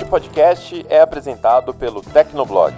Este podcast é apresentado pelo Tecnoblog.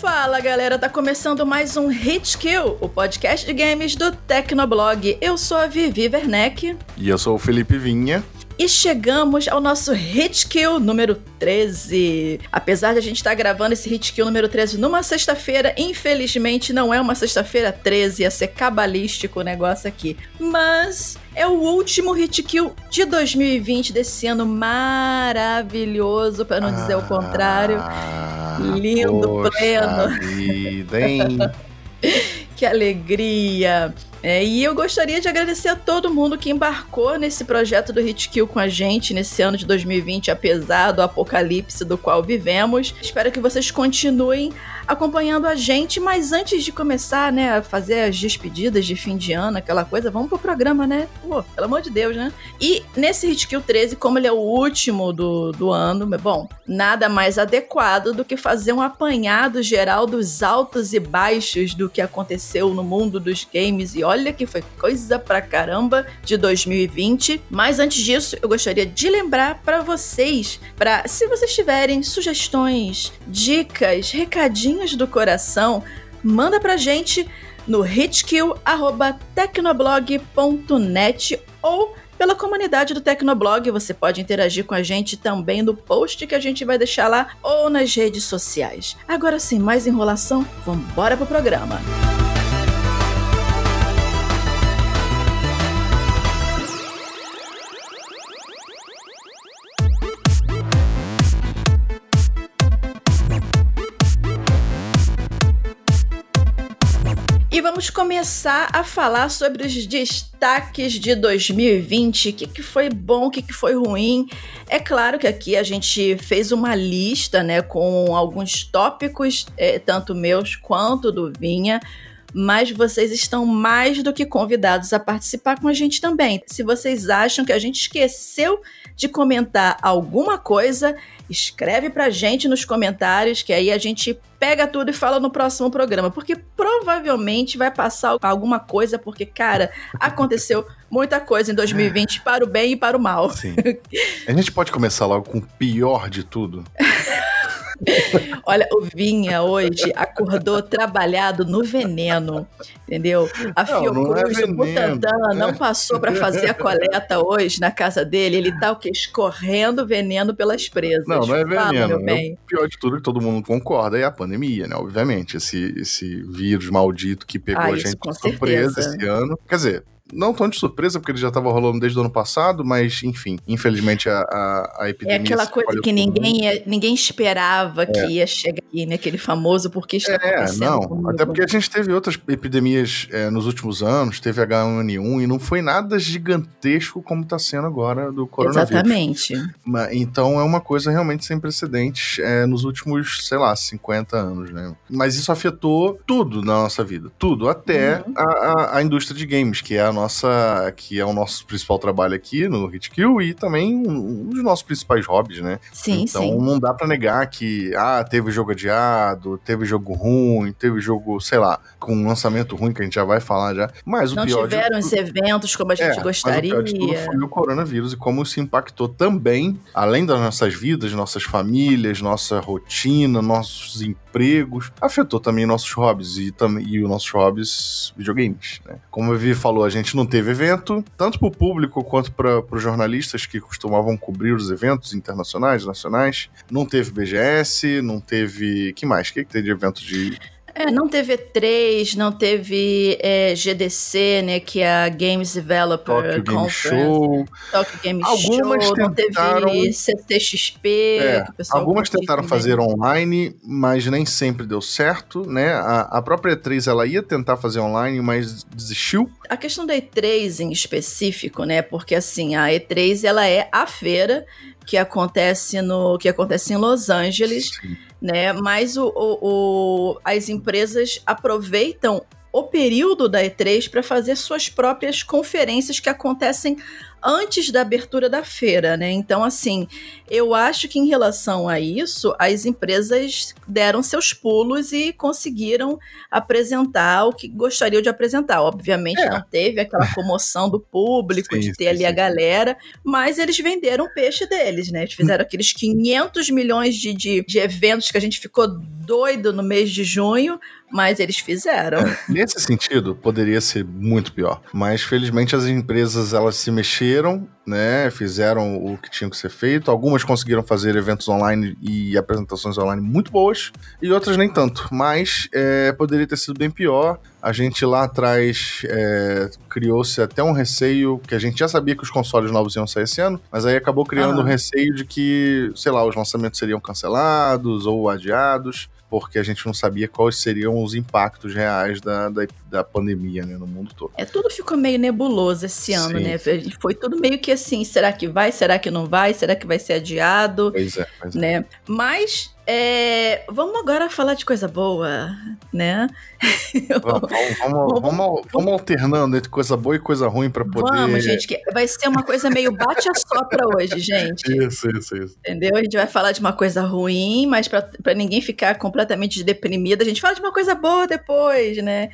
Fala galera, tá começando mais um Hit Kill, o podcast de games do Tecnoblog. Eu sou a Vivi Werneck. E eu sou o Felipe Vinha. E chegamos ao nosso Hit Kill número 13. Apesar de a gente estar tá gravando esse Hit Kill número 13 numa sexta-feira, infelizmente não é uma sexta-feira 13, ia ser cabalístico o negócio aqui. Mas é o último Hit Kill de 2020 desse ano maravilhoso, para não dizer o contrário. Ah, Lindo, poxa pleno. Vida, hein? que alegria! É, e eu gostaria de agradecer a todo mundo que embarcou nesse projeto do Hit Kill com a gente nesse ano de 2020, apesar do apocalipse do qual vivemos. Espero que vocês continuem acompanhando a gente, mas antes de começar, né, a fazer as despedidas de fim de ano, aquela coisa, vamos pro programa, né? Pô, pelo amor de Deus, né? E nesse Hit Kill 13, como ele é o último do, do ano, bom, nada mais adequado do que fazer um apanhado geral dos altos e baixos do que aconteceu no mundo dos games. E olha que foi coisa pra caramba de 2020. Mas antes disso, eu gostaria de lembrar para vocês, para se vocês tiverem sugestões, dicas, recadinhos do coração, manda pra gente no hitkill@tecnoblog.net ou pela comunidade do Tecnoblog. Você pode interagir com a gente também no post que a gente vai deixar lá ou nas redes sociais. Agora sem mais enrolação, vamos embora pro programa. E vamos começar a falar sobre os destaques de 2020, o que, foi bom, o que, que foi ruim. É claro que aqui a gente fez uma lista, né, com alguns tópicos, é, tanto meus quanto do Vinha, mas vocês estão mais do que convidados a participar com a gente também. Se vocês acham que a gente esqueceu de comentar alguma coisa, escreve pra gente nos comentários, que aí a gente pega tudo e fala no próximo programa, porque provavelmente vai passar alguma coisa, porque, cara, aconteceu muita coisa em 2020 para o bem e para o mal. Sim. A gente pode começar logo com o pior de tudo? Olha, o Vinha hoje acordou trabalhado no veneno, entendeu? A Não, não Fiocruz, é o Butantan, veneno, não né? passou para fazer a coleta hoje na casa dele. Ele tá o quê? Escorrendo veneno pelas presas. Não, não é Fala, veneno. meu né? O pior de tudo que todo mundo concorda é a pandemia, né? Obviamente, esse, esse vírus maldito que pegou Ah, a gente surpresa esse ano. Quer dizer, não tão de surpresa, porque ele já estava rolando desde o ano passado, mas, enfim, infelizmente a, a, a É epidemia. aquela se coisa que ninguém, ia- ninguém esperava que ia chegar aqui, né? Aquele famoso porque está É, acontecendo não. comigo. Até porque a gente teve outras epidemias é, nos últimos anos, teve H1N1 e não foi nada gigantesco como está sendo agora do coronavírus. Exatamente. Então é uma coisa realmente sem precedentes é, nos últimos, sei lá, 50 anos, né? Mas isso afetou tudo na nossa vida, tudo, até Uhum. a, a- a indústria de games, que é a nossa, que é o nosso principal trabalho aqui no Hitkill e também um dos nossos principais hobbies, né? Sim, então sim. não dá pra negar que, ah, teve jogo adiado, teve jogo ruim, teve jogo, sei lá, com um lançamento ruim que a gente já vai falar já. Mas Não o pior de tiveram tudo- esses eventos como a gente é, Mas o gostaria. pior de foi o coronavírus e como isso impactou também, além das nossas vidas, nossas famílias, nossa rotina, nossos empregos, afetou também nossos hobbies e, tam- e os nossos hobbies videogames. Né? Como a Vivi falou, a gente não teve evento, tanto para o público quanto para os jornalistas que costumavam cobrir os eventos internacionais, nacionais. Não teve BGS, não teve. que mais? O que, que tem de evento de. É, não teve E3, não teve é, GDC, né, que é a Games Developer Tokyo Game Conference, Show. Tokyo Game Algumas Show, não tentaram- teve CCXP, É, Algumas tentaram também. fazer online, mas nem sempre deu certo, né? A, a própria E3 ela ia tentar fazer online, mas desistiu. A questão da E3 em específico, né, porque assim, a E3 ela é a feira que acontece no que acontece em Los Angeles. né? Mas o, o, o as empresas aproveitam o período da E3 para fazer suas próprias conferências que acontecem antes da abertura da feira, né? Então, assim, eu acho que em relação a isso, as empresas deram seus pulos e conseguiram apresentar o que gostariam de apresentar. Obviamente, é. não teve aquela comoção do público sim, de ter sim, ali sim. a galera, mas eles venderam o peixe deles, né? Eles fizeram aqueles 500 milhões de, de, de eventos que a gente ficou doido no mês de junho, mas eles fizeram. É, nesse sentido, poderia ser muito pior. Mas felizmente as empresas elas se mexeram, né? Fizeram o que tinha que ser feito. Algumas conseguiram fazer eventos online e apresentações online muito boas, e outras nem tanto. Mas é, poderia ter sido bem pior. A gente lá atrás é, criou-se até um receio que a gente já sabia que os consoles novos iam sair esse ano, mas aí acabou criando o um receio de que, sei lá, os lançamentos seriam cancelados ou adiados porque a gente não sabia quais seriam os impactos reais da, da, da pandemia né, no mundo todo. É, tudo ficou meio nebuloso esse ano, sim, né? Foi tudo meio que assim, será que vai, será que não vai, será que vai ser adiado? Pois é, pois é. né? Mas é, vamos agora falar de coisa boa, né? Vamos, vamos, vamos, vamos, alternando entre coisa boa e coisa ruim para poder. Vamos, gente, que vai ser uma coisa meio bate a sopra hoje, gente. Isso, isso, isso. Entendeu? A gente vai falar de uma coisa ruim, mas para ninguém ficar completamente deprimida, a gente fala de uma coisa boa depois, né?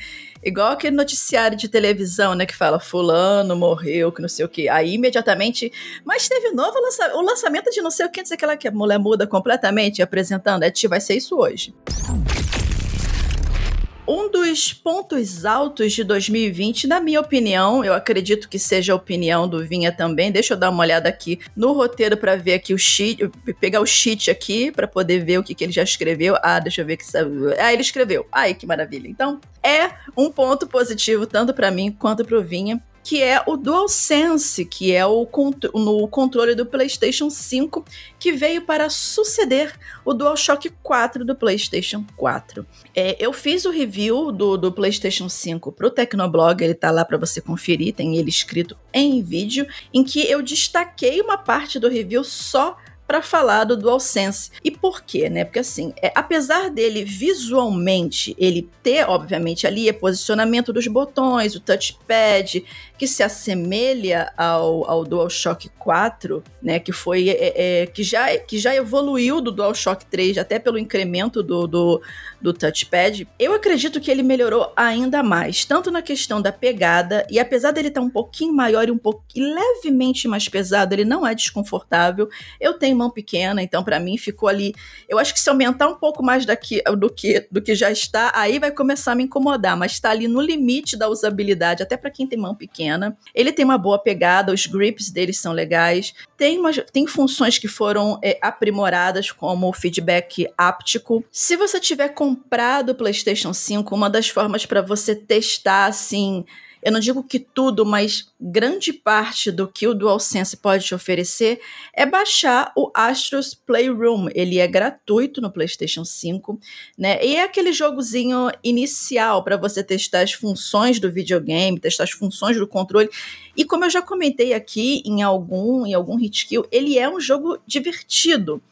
Igual aquele noticiário de televisão, né, que fala fulano morreu, que não sei o que. Aí imediatamente, mas teve novo lança o lançamento de não sei o que, não sei o que lá, que a mulher muda completamente apresentando. É, vai ser isso hoje. Um dos pontos altos de 2020, na minha opinião, eu acredito que seja a opinião do Vinha também. Deixa eu dar uma olhada aqui no roteiro para ver aqui o sheet, pegar o sheet aqui para poder ver o que, que ele já escreveu. Ah, deixa eu ver que Ah, ele escreveu. Ai, que maravilha. Então, é um ponto positivo tanto para mim quanto para o Vinha que é o DualSense, que é o no controle do PlayStation 5, que veio para suceder o DualShock 4 do PlayStation 4. É, eu fiz o review do, do PlayStation 5 para o Tecnoblog, ele tá lá para você conferir, tem ele escrito em vídeo, em que eu destaquei uma parte do review só para falar do DualSense. E por quê, né? Porque assim, é, apesar dele visualmente ele ter, obviamente, ali é posicionamento dos botões, o touchpad, que se assemelha ao, ao DualShock 4, né? Que foi é, é, que, já, que já evoluiu do DualShock 3, até pelo incremento do, do, do touchpad. Eu acredito que ele melhorou ainda mais, tanto na questão da pegada, e apesar dele estar tá um pouquinho maior e um pouquinho levemente mais pesado, ele não é desconfortável. Eu tenho mão pequena, então para mim ficou ali. Eu acho que se aumentar um pouco mais daqui do que do que já está, aí vai começar a me incomodar, mas está ali no limite da usabilidade, até para quem tem mão pequena. Ele tem uma boa pegada, os grips deles são legais. Tem, umas, tem funções que foram é, aprimoradas, como o feedback áptico. Se você tiver comprado o PlayStation 5, uma das formas para você testar assim eu não digo que tudo, mas grande parte do que o DualSense pode te oferecer é baixar o Astros Playroom. Ele é gratuito no PlayStation 5, né? E é aquele jogozinho inicial para você testar as funções do videogame, testar as funções do controle. E como eu já comentei aqui em algum em algum Hitkill, ele é um jogo divertido.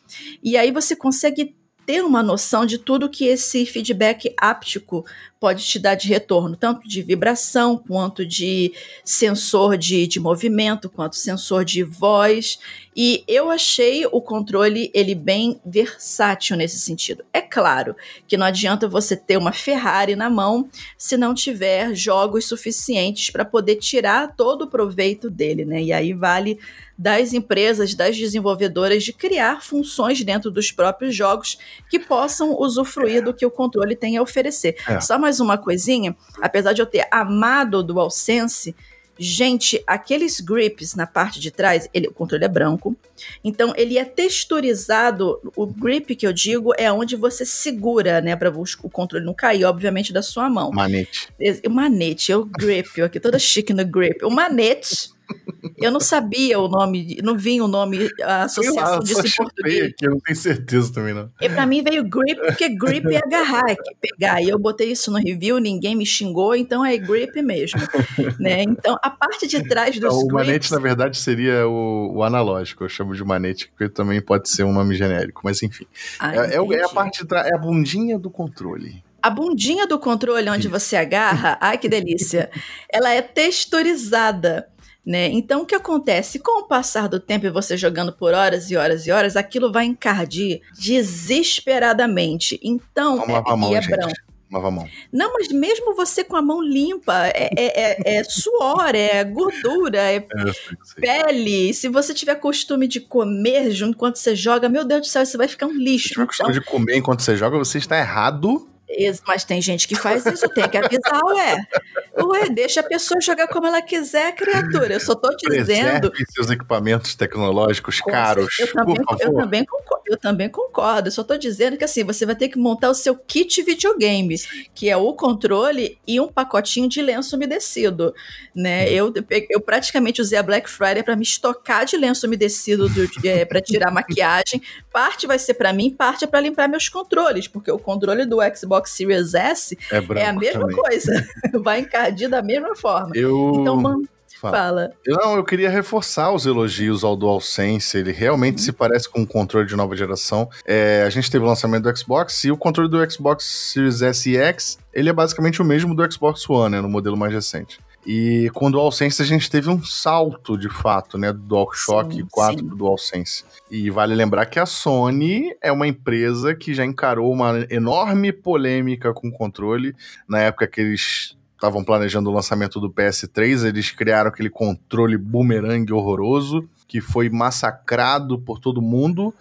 E aí você consegue ter uma noção de tudo que esse feedback áptico pode te dar de retorno, tanto de vibração, quanto de sensor de, de movimento, quanto sensor de voz. E eu achei o controle ele bem versátil nesse sentido. É claro que não adianta você ter uma Ferrari na mão se não tiver jogos suficientes para poder tirar todo o proveito dele, né? E aí vale das empresas, das desenvolvedoras de criar funções dentro dos próprios jogos que possam usufruir do que o controle tem a oferecer. É. Só mais mais uma coisinha, apesar de eu ter amado o DualSense, gente, aqueles grips na parte de trás, ele, o controle é branco, então ele é texturizado, o grip que eu digo é onde você segura, né, para o controle não cair, obviamente, da sua mão. Manete. O manete, é o grip, eu aqui toda chique no grip. O manete Eu não sabia o nome, não vinha o nome, a associação lá, disso em português. Aqui, eu não tenho certeza também, não. E pra mim veio grip, porque grip é agarrar, é pegar. E eu botei isso no review, ninguém me xingou, então é grip mesmo. né? Então, a parte de trás dos então, O grips... manete, na verdade, seria o, o, analógico. Eu chamo de manete, que também pode ser um nome genérico, mas enfim. Ah, é, é, é, a parte de trás, é a bundinha do controle. A bundinha do controle onde você agarra, ai que delícia, ela é texturizada. Né? Então, o que acontece? Com o passar do tempo e você jogando por horas e horas e horas, aquilo vai encardir desesperadamente. Então, Vamos é, a mão, é gente. branco. Lava a mão. Não, mas mesmo você com a mão limpa, é, é, é, é suor, é gordura, é, é pele. Se você tiver costume de comer junto enquanto você joga, meu Deus do céu, você vai ficar um lixo. Se tiver costume então de comer enquanto você joga, você está errado mas tem gente que faz isso, tem que avisar, ué. Ué, deixa a pessoa jogar como ela quiser, criatura. Eu só tô te dizendo. seus equipamentos tecnológicos caros. Eu também, eu também, concordo, eu também concordo. Eu só tô dizendo que assim, você vai ter que montar o seu kit videogame, que é o controle e um pacotinho de lenço umedecido. Né? Hum. Eu, eu praticamente usei a Black Friday para me estocar de lenço umedecido é, para tirar maquiagem. Parte vai ser para mim, parte é para limpar meus controles, porque o controle do Xbox Xbox Series S é, é a mesma também. coisa. Vai encardir da mesma forma. Eu... Então, mano, Fala. Não, eu queria reforçar os elogios ao DualSense. Ele realmente uhum. se parece com um controle de nova geração. É, a gente teve o lançamento do Xbox e o controle do Xbox Series S e X, ele é basicamente o mesmo do Xbox One, né, no modelo mais recente. E com o DualSense a gente teve um salto, de fato, né, do DualShock sim, 4 sim. pro DualSense. E vale lembrar que a Sony é uma empresa que já encarou uma enorme polêmica com o controle na época que eles estavam planejando o lançamento do PS3, eles criaram aquele controle boomerang horroroso que foi massacrado por todo mundo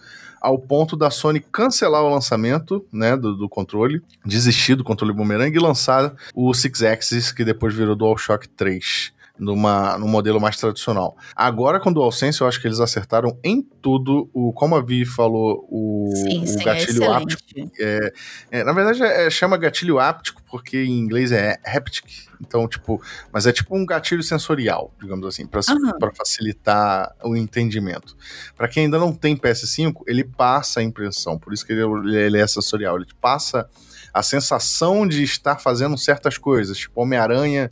ao ponto da Sony cancelar o lançamento né, do, do controle, desistir do controle boomerang e lançar o Six Axis, que depois virou DualShock 3 numa, num modelo mais tradicional. Agora, com o DualSense, eu acho que eles acertaram em tudo. O, como a Vi falou, o, sim, o sim, gatilho é áptico. É, é, na verdade, é, chama gatilho áptico porque em inglês é haptic. Então, tipo, mas é tipo um gatilho sensorial, digamos assim, para uhum. facilitar o entendimento. Para quem ainda não tem PS5, ele passa a impressão, por isso que ele, ele é sensorial. Ele passa a sensação de estar fazendo certas coisas, tipo Homem-Aranha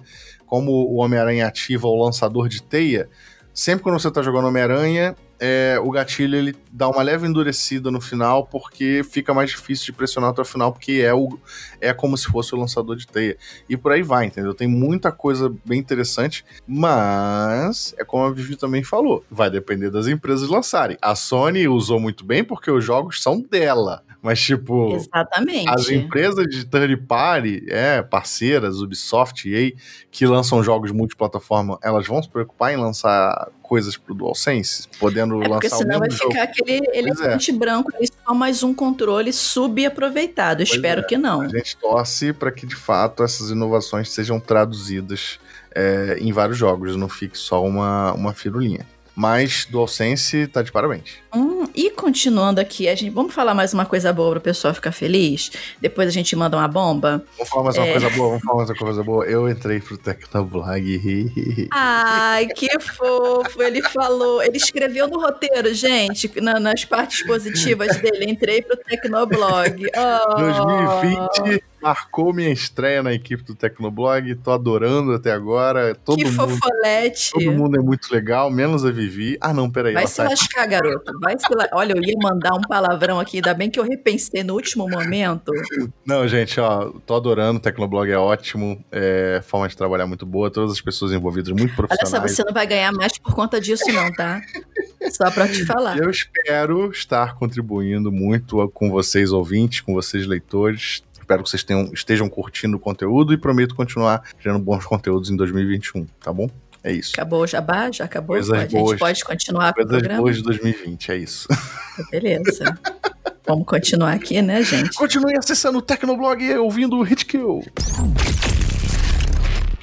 como o Homem-Aranha ativa o lançador de teia, sempre quando você está jogando Homem-Aranha, é, o gatilho ele dá uma leve endurecida no final, porque fica mais difícil de pressionar até o final, porque é, o, é como se fosse o lançador de teia. E por aí vai, entendeu? Tem muita coisa bem interessante, mas é como a Vivi também falou, vai depender das empresas lançarem. A Sony usou muito bem porque os jogos são dela. Mas, tipo, Exatamente. as empresas de third party, é, parceiras, Ubisoft, EA, que lançam jogos multiplataforma, elas vão se preocupar em lançar coisas pro DualSense, podendo é lançar porque senão vai ficar aquele elefante é. branco e só mais um controle subaproveitado. Pois Espero é. que não. A gente torce para que, de fato, essas inovações sejam traduzidas é, em vários jogos, não fique só uma, uma firulinha. Mas DualSense tá de parabéns. Hum, e continuando aqui, a gente, vamos falar mais uma coisa boa para o pessoal ficar feliz? Depois a gente manda uma bomba? Vamos falar mais é... uma coisa boa, vamos falar mais uma coisa boa. Eu entrei pro Tecnoblog. Ai, que fofo. Ele falou, ele escreveu no roteiro, gente, na, nas partes positivas dele. Entrei pro Tecnoblog. Oh. 2020 marcou minha estreia na equipe do Tecnoblog, tô adorando até agora. Todo que mundo, fofolete. Todo mundo é muito legal, menos a Vivi. Ah, não, peraí. Vai se tá... lascar, garoto. Vai se la... Olha, eu ia mandar um palavrão aqui, ainda bem que eu repensei no último momento. Não, gente, ó, tô adorando, o Tecnoblog é ótimo, é forma de trabalhar muito boa, todas as pessoas envolvidas muito profissionais. Olha só, você não vai ganhar mais por conta disso não, tá? Só pra te falar. Eu espero estar contribuindo muito com vocês ouvintes, com vocês leitores, Espero que vocês tenham, estejam curtindo o conteúdo e prometo continuar gerando bons conteúdos em 2021, tá bom? É isso. Acabou o jabá? Já acabou? Coisas a gente pode continuar com o programa? boas de 2020, é isso. Beleza. Vamos continuar aqui, né, gente? Continue acessando o Tecnoblog e ouvindo o Hitkill.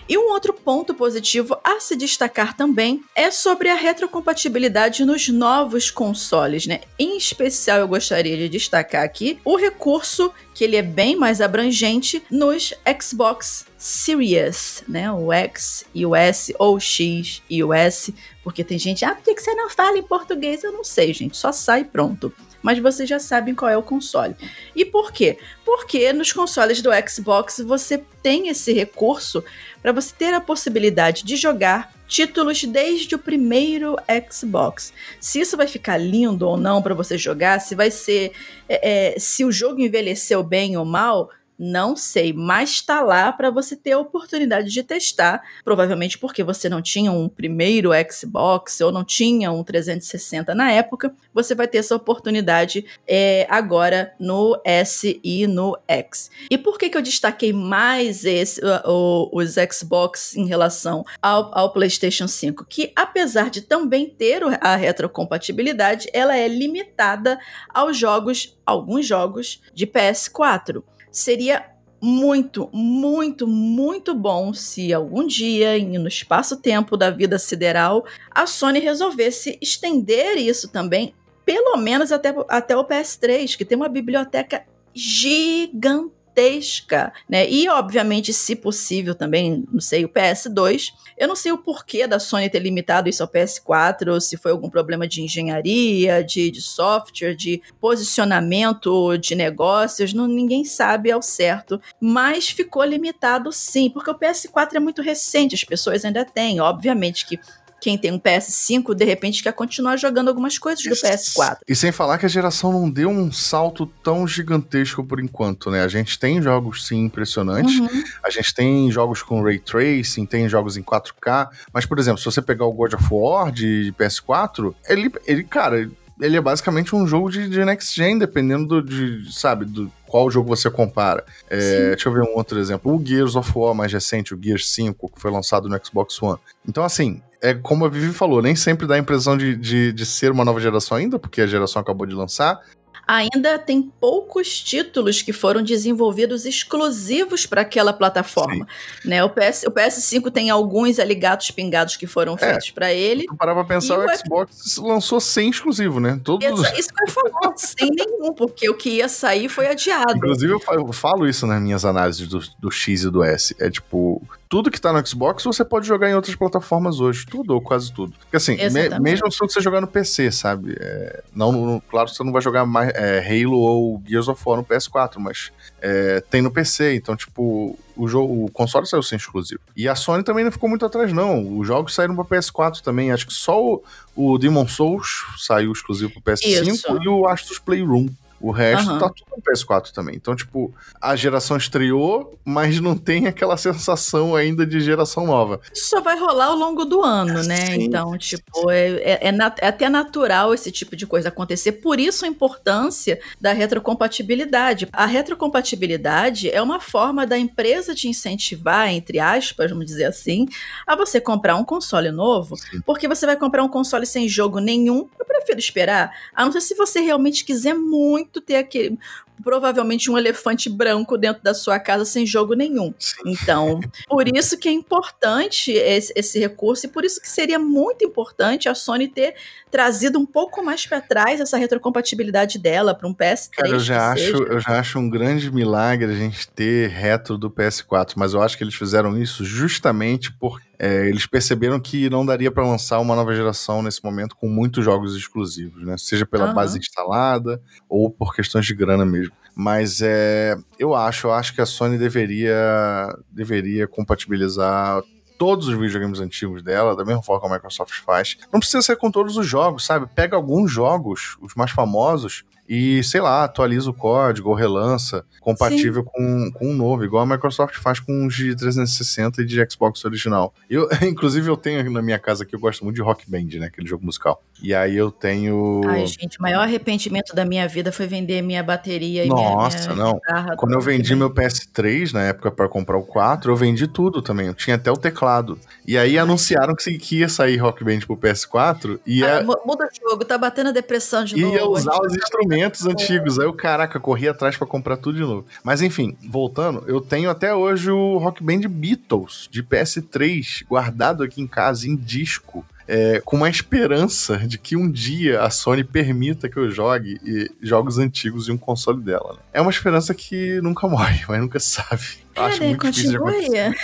E um outro ponto positivo a se destacar também é sobre a retrocompatibilidade nos novos consoles, né? Em especial, eu gostaria de destacar aqui o recurso que ele é bem mais abrangente nos Xbox Series, né? O X e o S, ou X e o S, porque tem gente, ah, por que você não fala em português? Eu não sei, gente, só sai pronto mas vocês já sabem qual é o console. E por quê? Porque nos consoles do Xbox você tem esse recurso para você ter a possibilidade de jogar títulos desde o primeiro Xbox. Se isso vai ficar lindo ou não para você jogar, se vai ser. É, é, se o jogo envelheceu bem ou mal, não sei, mas está lá para você ter a oportunidade de testar, provavelmente porque você não tinha um primeiro Xbox ou não tinha um 360 na época, você vai ter essa oportunidade é, agora no S e no X. E por que, que eu destaquei mais esse, o, os Xbox em relação ao, ao PlayStation 5? Que apesar de também ter a retrocompatibilidade, ela é limitada aos jogos, alguns jogos de PS4 seria muito, muito, muito bom se algum dia, no espaço-tempo da vida sideral, a Sony resolvesse estender isso também, pelo menos até, até o PS3, que tem uma biblioteca gigantesca gigantesca, né? E, obviamente, se possível também, não sei, o PS2. Eu não sei o porquê da Sony ter limitado isso ao PS4, ou se foi algum problema de engenharia, de, de software, de posicionamento de negócios, não, ninguém sabe ao certo. Mas ficou limitado sim, porque o PS4 é muito recente, as pessoas ainda têm. Obviamente que quem tem um PS5, de repente quer continuar jogando algumas coisas do PS4. E sem falar que a geração não deu um salto tão gigantesco por enquanto, né? A gente tem jogos sim impressionantes, uhum. a gente tem jogos com ray tracing, tem jogos em 4K, mas por exemplo, se você pegar o God of War de PS4, ele, ele cara, ele é basicamente um jogo de, de next gen, dependendo do, de, sabe, do qual jogo você compara. É, deixa eu ver um outro exemplo. O Gears of War mais recente, o Gears 5, que foi lançado no Xbox One. Então, assim, é como a Vivi falou, nem sempre dá a impressão de, de, de ser uma nova geração ainda, porque a geração acabou de lançar, ainda tem poucos títulos que foram desenvolvidos exclusivos para aquela plataforma. Né? O, PS, o PS5 tem alguns aligados pingados que foram é, feitos para ele. Parar pra pensar, o, o Xbox lançou sem exclusivo, né? Todos... Isso, isso que eu falo, sem nenhum, porque o que ia sair foi adiado. Inclusive, eu falo isso nas minhas análises do, do X e do S. É tipo, tudo que tá no Xbox você pode jogar em outras plataformas hoje. Tudo, ou quase tudo. Porque assim, me, mesmo se você jogar no PC, sabe? É, não, no, claro, você não vai jogar mais é, Halo ou Gears of War no PS4, mas é, tem no PC. Então, tipo, o, jogo, o console saiu sem exclusivo. E a Sony também não ficou muito atrás, não. Os jogos saíram pra PS4 também. Acho que só o, o Demon Souls saiu exclusivo pro PS5 Isso. e o Astros Playroom. O resto uhum. tá tudo no PS4 também. Então, tipo, a geração estreou, mas não tem aquela sensação ainda de geração nova. Isso só vai rolar ao longo do ano, né? Sim. Então, tipo, é, é, é, é, até natural esse tipo de coisa acontecer. Por isso a importância da retrocompatibilidade. A retrocompatibilidade é uma forma da empresa te incentivar, entre aspas, vamos dizer assim, a você comprar um console novo, Sim. porque você vai comprar um console sem jogo nenhum. Eu prefiro esperar, a não ser se você realmente quiser muito muito ter aquele, provavelmente um elefante branco dentro da sua casa sem jogo nenhum. Então, por isso que é importante esse, esse, recurso e por isso que seria muito importante a Sony ter trazido um pouco mais para trás essa retrocompatibilidade dela para um PS3. Cara, eu já acho, eu já acho um grande milagre a gente ter retro do PS4, mas eu acho que eles fizeram isso justamente porque é, eles perceberam que não daria para lançar uma nova geração nesse momento com muitos jogos exclusivos, né? Seja pela uhum. base instalada ou por questões de grana mesmo. Mas é, eu acho, eu acho que a Sony deveria, deveria compatibilizar todos os videogames antigos dela, da mesma forma que a Microsoft faz. Não precisa ser com todos os jogos, sabe? Pega alguns jogos, os mais famosos, e, sei lá, atualiza o código ou relança compatível com, com um novo, igual a Microsoft faz com os de 360 e de Xbox original. Eu, inclusive, eu tenho na minha casa aqui, eu gosto muito de Rock Band, né? Aquele jogo musical. E aí eu tenho. Ai, gente, o maior arrependimento da minha vida foi vender minha bateria e Nossa, minha, minha não. Quando eu vendi meu PS3 na época para comprar o 4, eu vendi tudo também. Eu tinha até o teclado. E aí Ai. anunciaram que, que ia sair Rock Band pro PS4 e. Ah, muda o jogo, tá batendo a depressão de ia novo. Ia usar os instrumentos lançamentos antigos. Aí eu, caraca, corri atrás para comprar tudo de novo. Mas enfim, voltando, eu tenho até hoje o Rock Band Beatles de PS3 guardado aqui em casa em disco é, com uma esperança de que um dia a Sony permita que eu jogue jogos antigos em um console dela. Né? É uma esperança que nunca morre, mas nunca se sabe. É, Acho muito difícil de acontecer.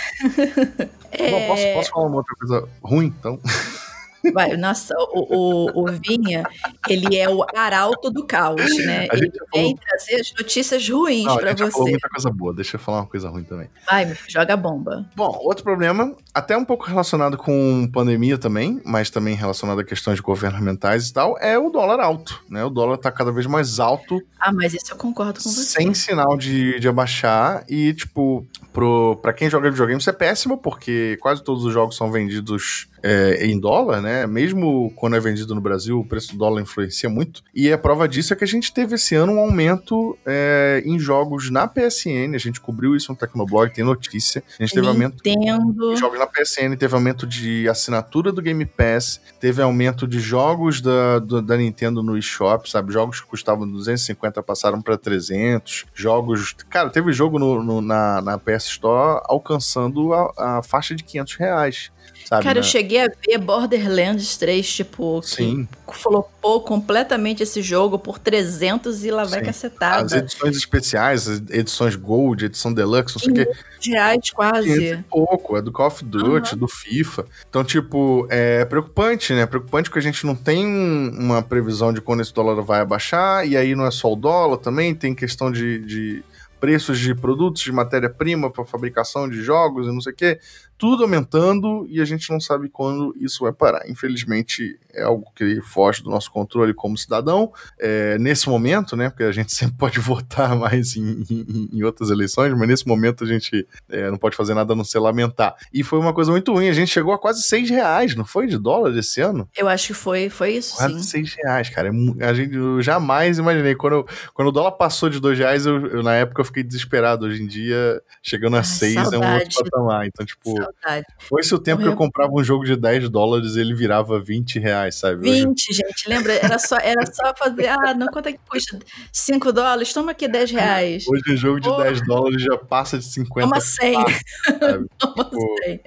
é... Bom, posso, posso falar uma outra coisa ruim, então? Vai, nossa, o, o, o, Vinha, ele é o arauto do caos, né? Ele vem falou... trazer as notícias ruins para você. Falou muita coisa boa, deixa eu falar uma coisa ruim também. Vai, joga bomba. Bom, outro problema, até um pouco relacionado com pandemia também, mas também relacionado a questões governamentais e tal, é o dólar alto, né? O dólar tá cada vez mais alto. Ah, mas isso eu concordo com você. Sem sinal de, de abaixar e, tipo, pro, pra quem joga videogame isso é péssimo, porque quase todos os jogos são vendidos é, em dólar, né? Mesmo quando é vendido no Brasil, o preço do dólar influencia muito. E a prova disso é que a gente teve esse ano um aumento é, em jogos na PSN. A gente cobriu isso no Tecnoblog, tem notícia. A gente teve aumento em jogos na PSN, teve aumento de assinatura do Game Pass, teve aumento de jogos da, da, da Nintendo no eShop, sabe? Jogos que custavam 250 passaram para 300. Jogos. Cara, teve jogo no, no, na, na PS Store alcançando a, a faixa de 500 reais. Sabe, Cara, né? eu cheguei a ver Borderlands 3, tipo, Sim. que flopou completamente esse jogo por 300 e lá vai Sim. cacetada. As edições especiais, edições Gold, edição Deluxe, não sei o quê. reais quase. É pouco, é do Call of Duty, uhum. do FIFA. Então, tipo, é preocupante, né? Preocupante porque a gente não tem uma previsão de quando esse dólar vai abaixar, e aí não é só o dólar também, tem questão de, de preços de produtos, de matéria-prima para fabricação de jogos e não sei o quê tudo aumentando e a gente não sabe quando isso vai parar. Infelizmente, é algo que foge do nosso controle como cidadão. É, nesse momento, né? Porque a gente sempre pode votar mais em, em, em outras eleições, mas nesse momento a gente é, não pode fazer nada a não ser lamentar. E foi uma coisa muito ruim. A gente chegou a quase seis reais, não foi? De dólar esse ano? Eu acho que foi, foi isso. Quase sim. seis reais, cara. É a gente, eu jamais imaginei. Quando, eu, quando o dólar passou de dois reais, eu, eu, na época eu fiquei desesperado. Hoje em dia, chegando a Ai, seis saudade. é um outro patamar. Então, tipo, saudade. Foi esse o tempo que eu comprava um jogo de 10 dólares e ele virava 20 reais, sabe? 20, Hoje... gente, lembra? Era só, era só fazer, ah, não, quanto é que custa? 5 dólares? Toma aqui 10 reais. Hoje um jogo de oh. 10 dólares já passa de 50 Toma 100. Fácil, Toma tipo, 100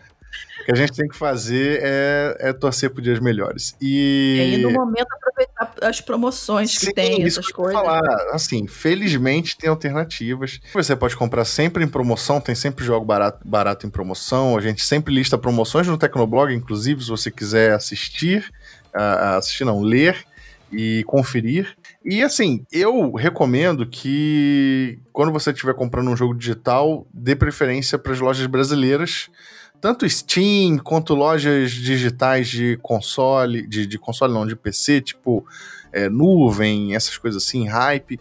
que a gente tem que fazer é, é torcer por dias melhores. E... e aí, no momento, aproveitar as promoções Sim, que tem, essas coisas. Falar. Assim, felizmente tem alternativas. Você pode comprar sempre em promoção, tem sempre jogo barato, barato em promoção. A gente sempre lista promoções no Tecnoblog, inclusive, se você quiser assistir, assistir não, ler e conferir. E assim, eu recomendo que quando você estiver comprando um jogo digital, dê preferência para as lojas brasileiras tanto Steam quanto lojas digitais de console, de, de console não, de PC, tipo é, nuvem, essas coisas assim, hype.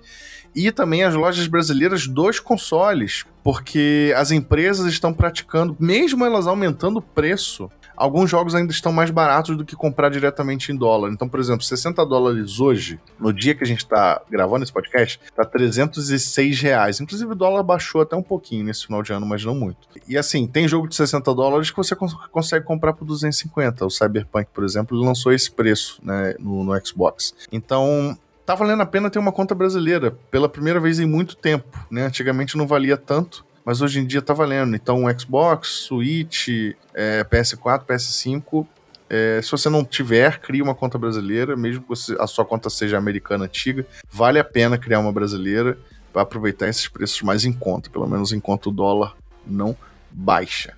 E também as lojas brasileiras dos consoles, porque as empresas estão praticando, mesmo elas aumentando o preço, alguns jogos ainda estão mais baratos do que comprar diretamente em dólar. Então, por exemplo, 60 dólares hoje, no dia que a gente está gravando esse podcast, tá 306 reais. Inclusive, o dólar baixou até um pouquinho nesse final de ano, mas não muito. E assim, tem jogo de 60 dólares que você cons consegue comprar por 250. O Cyberpunk, por exemplo, lançou esse preço né, no, no Xbox. Então, tá valendo a pena ter uma conta brasileira pela primeira vez em muito tempo, né? Antigamente não valia tanto mas hoje em dia tá valendo. Então, Xbox, Switch, é, PS4, PS5. É, se você não tiver, crie uma conta brasileira, mesmo que você, a sua conta seja americana antiga, vale a pena criar uma brasileira para aproveitar esses preços mais em conta, pelo menos enquanto o dólar não baixa.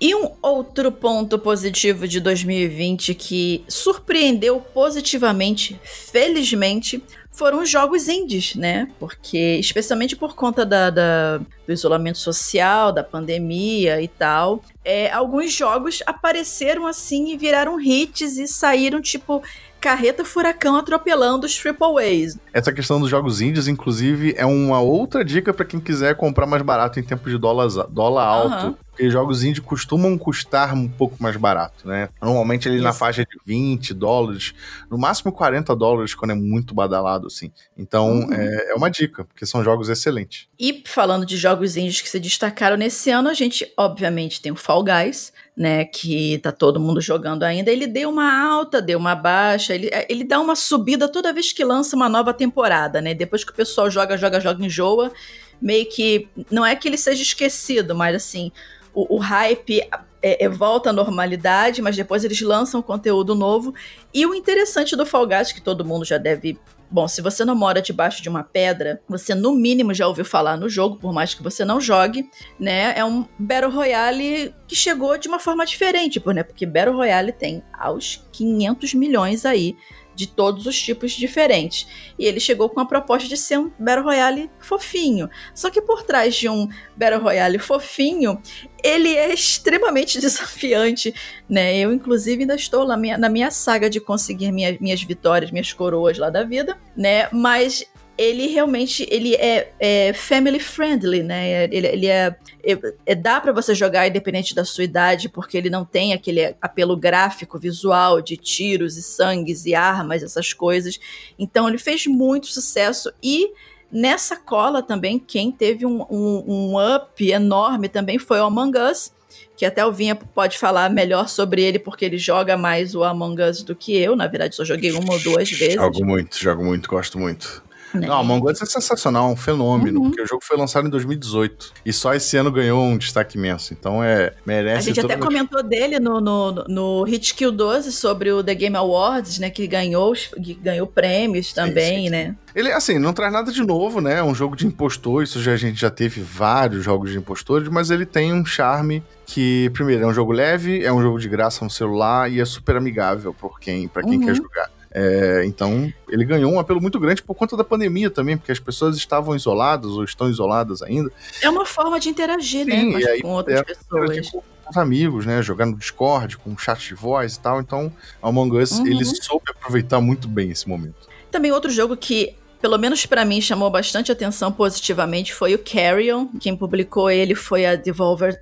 E um outro ponto positivo de 2020 que surpreendeu positivamente, felizmente, foram os jogos indies, né? Porque, especialmente por conta da, da do isolamento social, da pandemia e tal, é, alguns jogos apareceram assim e viraram hits e saíram, tipo, carreta furacão atropelando os triple A's. Essa questão dos jogos indies, inclusive, é uma outra dica para quem quiser comprar mais barato em tempos de dólar, dólar alto. Uhum. Porque jogos indie costumam custar um pouco mais barato, né? Normalmente ele na faixa de 20 dólares, no máximo 40 dólares quando é muito badalado, assim. Então uhum. é, é, uma dica, porque são jogos excelentes. E falando de jogos indies que se destacaram nesse ano, a gente obviamente tem o Fall Guys, né, que tá todo mundo jogando ainda, ele deu uma alta, deu uma baixa, ele, é, ele dá uma subida toda vez que lança uma nova temporada, né? Depois que o pessoal joga, joga, joga, enjoa, meio que não é que ele seja esquecido, mas assim, o, o hype é, é, volta à normalidade, mas depois eles lançam conteúdo novo. E o interessante do Fall Guys, que todo mundo já deve Bom, se você não mora debaixo de uma pedra, você no mínimo já ouviu falar no jogo, por mais que você não jogue, né? É um Battle Royale que chegou de uma forma diferente, né? Porque Battle Royale tem aos 500 milhões aí de todos os tipos diferentes. E ele chegou com a proposta de ser um Battle Royale fofinho. Só que por trás de um Battle Royale fofinho, ele é extremamente desafiante, né? Eu, inclusive, ainda estou na minha, na minha saga de conseguir minha, minhas vitórias, minhas coroas lá da vida, né? Mas ele realmente ele é, é, family friendly, né? Ele, ele é, é, é dá para você jogar independente da sua idade, porque ele não tem aquele apelo gráfico, visual de tiros e sangues e armas, essas coisas. Então ele fez muito sucesso e nessa cola também quem teve um, um, um up enorme também foi o Among Us que até o Vinha pode falar melhor sobre ele, porque ele joga mais o Among Us do que eu. Na verdade, só joguei uma ou duas vezes. Jogo muito, jogo muito, gosto muito. Né? Não, Among Us é sensacional, um fenômeno, uhum. porque o jogo foi lançado em 2018 e só esse ano ganhou um destaque imenso. Então é merece. A gente até comentou dele no, no, no Hit Kill 12 sobre o The Game Awards, né? Que ganhou, que ganhou prêmios também, sim, sim. né? Ele, assim, não traz nada de novo, né? É um jogo de impostor, isso já, a gente já teve vários jogos de impostores, mas ele tem um charme que, primeiro, é um jogo leve, é um jogo de graça no celular e é super amigável por quem, pra quem uhum. quer jogar. É, então, ele ganhou um apelo muito grande por conta da pandemia também, porque as pessoas estavam isoladas ou estão isoladas ainda. É uma forma de interagir, né, Sim, né? Aí, com outras é, pessoas. Com os amigos, né? Jogar no Discord, com chat de voz e tal. Então, Among Us, uhum. ele soube aproveitar muito bem esse momento. Também outro jogo que pelo menos para mim, chamou bastante atenção positivamente foi o Carrion. Quem publicou ele foi a Devolver,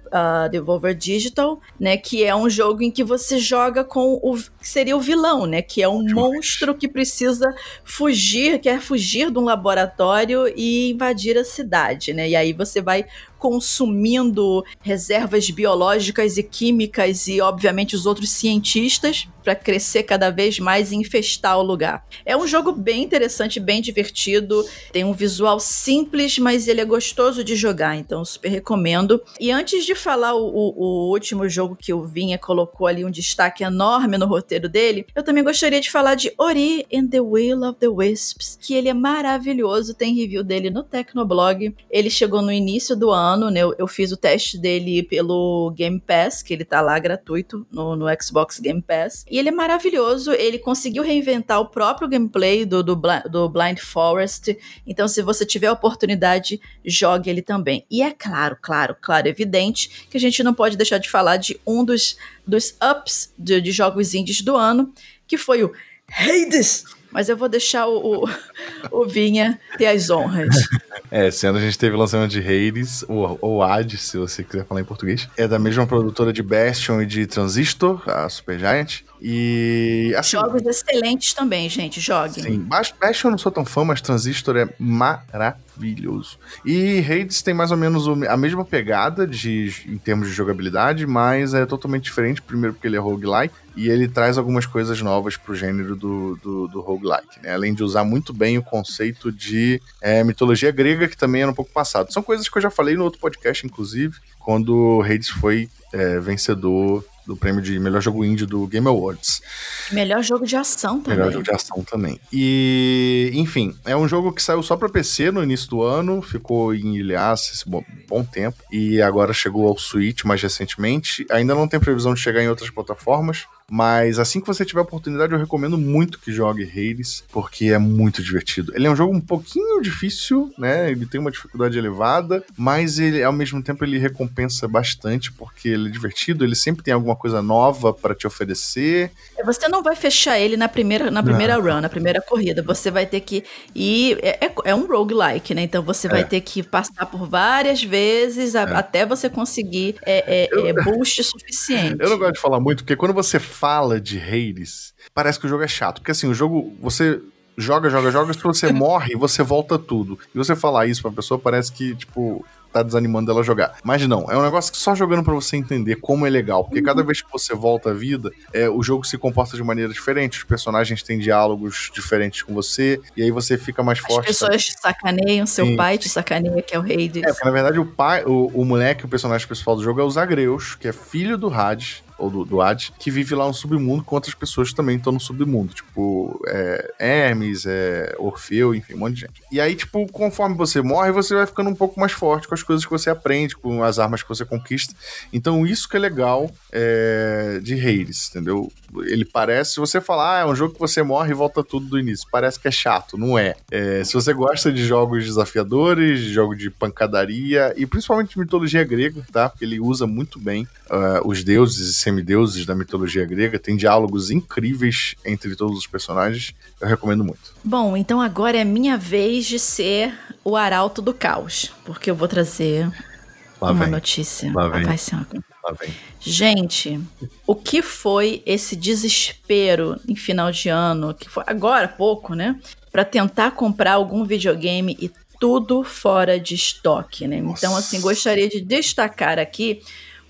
Devolver Digital, né? Que é um jogo em que você joga com o que seria o vilão, né? Que é um monstro que precisa fugir, quer fugir de um laboratório e invadir a cidade, né? E aí você vai consumindo reservas biológicas e químicas e, obviamente, os outros cientistas para crescer cada vez mais e infestar o lugar. É um jogo bem interessante, bem divertido, tem um visual simples, mas ele é gostoso de jogar, então super recomendo. E antes de falar o, o, o último jogo que o Vinha colocou ali um destaque enorme no roteiro dele, eu também gostaria de falar de Ori and the Will of the Wisps, que ele é maravilhoso, tem review dele no Tecnoblog. Ele chegou no início do ano ano, né? Eu, eu, fiz o teste dele pelo Game Pass, que ele tá lá gratuito no, no, Xbox Game Pass. E ele é maravilhoso, ele conseguiu reinventar o próprio gameplay do, do, do Blind Forest. Então, se você tiver a oportunidade, jogue ele também. E é claro, claro, claro, evidente que a gente não pode deixar de falar de um dos, dos ups de, de jogos indies do ano, que foi o Hades! Mas eu vou deixar o, o, o Vinha ter as honras. É, ano a gente teve o lançamento de Hades, ou, ou se você quiser falar em português. É da mesma produtora de Bastion e de Transistor, a Supergiant. E. Assim, Jogos excelentes também, gente. Joguem. Sim, Bastion eu não sou tão fã, mas Transistor é maravilhoso. E Hades tem mais ou menos a mesma pegada de, em termos de jogabilidade, mas é totalmente diferente. Primeiro, porque ele é roguelike, e ele traz algumas coisas novas pro gênero do, do, do roguelike, né? Além de usar muito bem o conceito de é, mitologia grega, que também era um pouco passado. São coisas que eu já falei no outro podcast, inclusive, quando Hades foi é, vencedor do prêmio de melhor jogo indie do Game Awards. Melhor jogo de ação também. Melhor jogo de ação também. E, enfim, é um jogo que saiu só para PC no início do ano, ficou em ilhaça esse bom, bom, tempo, e agora chegou ao Switch mais recentemente. Ainda não tem previsão de chegar em outras plataformas, mas assim que você tiver a oportunidade, eu recomendo muito que jogue Hades, porque é muito divertido. Ele é um jogo um pouquinho difícil, né? Ele tem uma dificuldade elevada, mas ele, ao mesmo tempo, ele recompensa bastante, porque ele é divertido, ele sempre tem alguma coisa nova para te oferecer. É, você não vai fechar ele na primeira, na primeira run, na primeira corrida. Você vai ter que ir. É, é, é um roguelike, né? Então você vai é. ter que passar por várias vezes a, é. até você conseguir é, eu, boost suficiente. Eu não gosto de falar muito, porque quando você fala de Hades, parece que o jogo é chato. Porque assim, o jogo, você joga, joga, joga, se você morre, você volta tudo. E você falar isso pra pessoa, parece que, tipo, tá desanimando dela jogar. Mas não, é um negócio que só jogando para você entender como é legal. Porque cada vez que você volta à vida, é, o jogo se comporta de maneira diferente, os personagens têm diálogos diferentes com você, e aí você fica mais As forte. pessoas te sacaneiam, seu Sim. pai te sacaneia, que é o rei disso. É, porque na verdade o pai, o, o moleque, o personagem principal do jogo é o Zagreus, que é filho do Hades, ou do, do Hades, que vive lá no submundo com outras pessoas que também estão no submundo. Tipo, é, Hermes, é, Orfeu, enfim, um monte de gente. E aí, tipo, conforme você morre, você vai ficando um pouco mais forte com as coisas que você aprende, com as armas que você conquista. Então, isso que é legal é, de Hades, entendeu? Ele parece, se você falar, ah, é um jogo que você morre e volta tudo do início, parece que é chato, não é. É, se você gosta de jogos desafiadores, de jogo de pancadaria e principalmente de mitologia grega, tá? Porque ele usa muito bem uh, os deuses e semideuses da mitologia grega, tem diálogos incríveis entre todos os personagens, eu recomendo muito. Bom, então agora é minha vez de ser o arauto do caos, porque eu vou trazer Lá uma vem, notícia. Lá vem. Lá vem. Gente, o que foi esse desespero em final de ano, que foi agora há pouco, né? Pra tentar comprar algum videogame e tudo fora de estoque, né? Então, Nossa. assim, gostaria de destacar aqui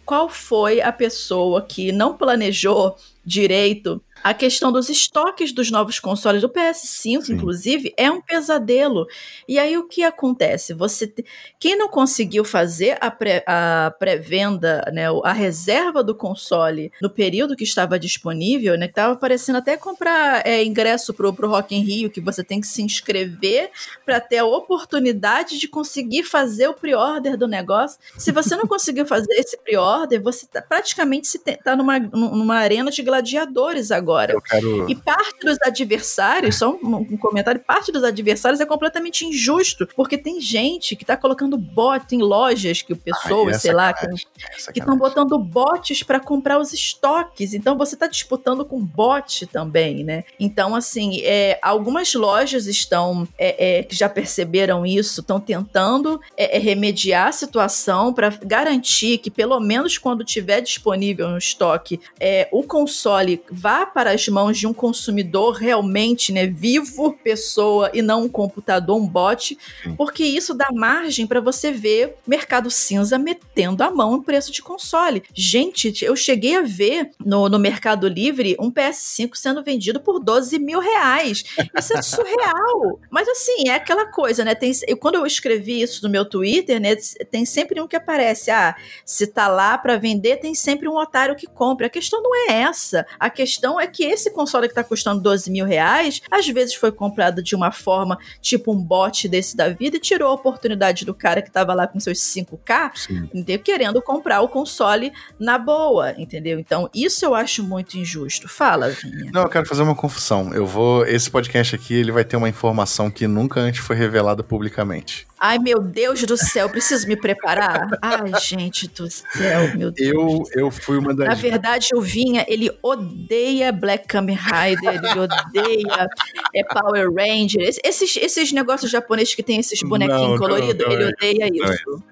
qual foi a pessoa que não planejou direito a questão dos estoques dos novos consoles do PS5, Sim. inclusive, é um pesadelo. E aí o que acontece? Você te- quem não conseguiu fazer a pré- a pré-venda, né, a reserva do console no período que estava disponível, né, que estava parecendo até comprar é, ingresso pro, pro Rock in Rio, que você tem que se inscrever para ter a oportunidade de conseguir fazer o pre-order do negócio. Se você não conseguiu fazer esse pre-order, você tá, praticamente se te- tá numa, numa arena de gladiadores agora. Eu quero. E parte dos adversários, só um, um comentário, parte dos adversários é completamente injusto, porque tem gente que tá colocando bot em lojas que o pessoa, Ai, é sei lá, é que estão botando bots para comprar os estoques. Então você está disputando com bot também, né? Então, assim, é, algumas lojas estão é, é, que já perceberam isso, estão tentando é, é, remediar a situação para garantir que, pelo menos quando tiver disponível no estoque, é, o console vá para as mãos de um consumidor realmente, né, vivo, pessoa e não um computador, um bot, porque isso dá margem para você ver mercado cinza metendo a mão no preço de console. Gente, eu cheguei a ver no, no Mercado Livre um PS5 sendo vendido por 12 mil reais. Isso é surreal. Mas assim, é aquela coisa, né? Tem, eu, quando eu escrevi isso no meu Twitter, né? Tem sempre um que aparece. Ah, se tá lá para vender, tem sempre um otário que compra. A questão não é essa. A questão é que esse console que tá custando 12 mil reais, às vezes foi comprado de uma forma, tipo um bot desse da vida, e tirou a oportunidade do cara que tava lá com seus 5K, Sim. entendeu? querendo comprar o console na boa, entendeu? Então, isso eu acho muito injusto. Fala, Vinha. Não, eu quero fazer uma confusão. Eu vou. Esse podcast aqui, ele vai ter uma informação que nunca antes foi revelada publicamente. Ai, meu Deus do céu, preciso me preparar? Ai, gente do céu, meu Deus. Eu, eu fui uma das. Na verdade, o Vinha, ele odeia Black Kamen Rider, ele odeia é, Power Ranger, esse- esses, esses negócios japoneses que tem esses bonequinhos coloridos, ele odeia é isso.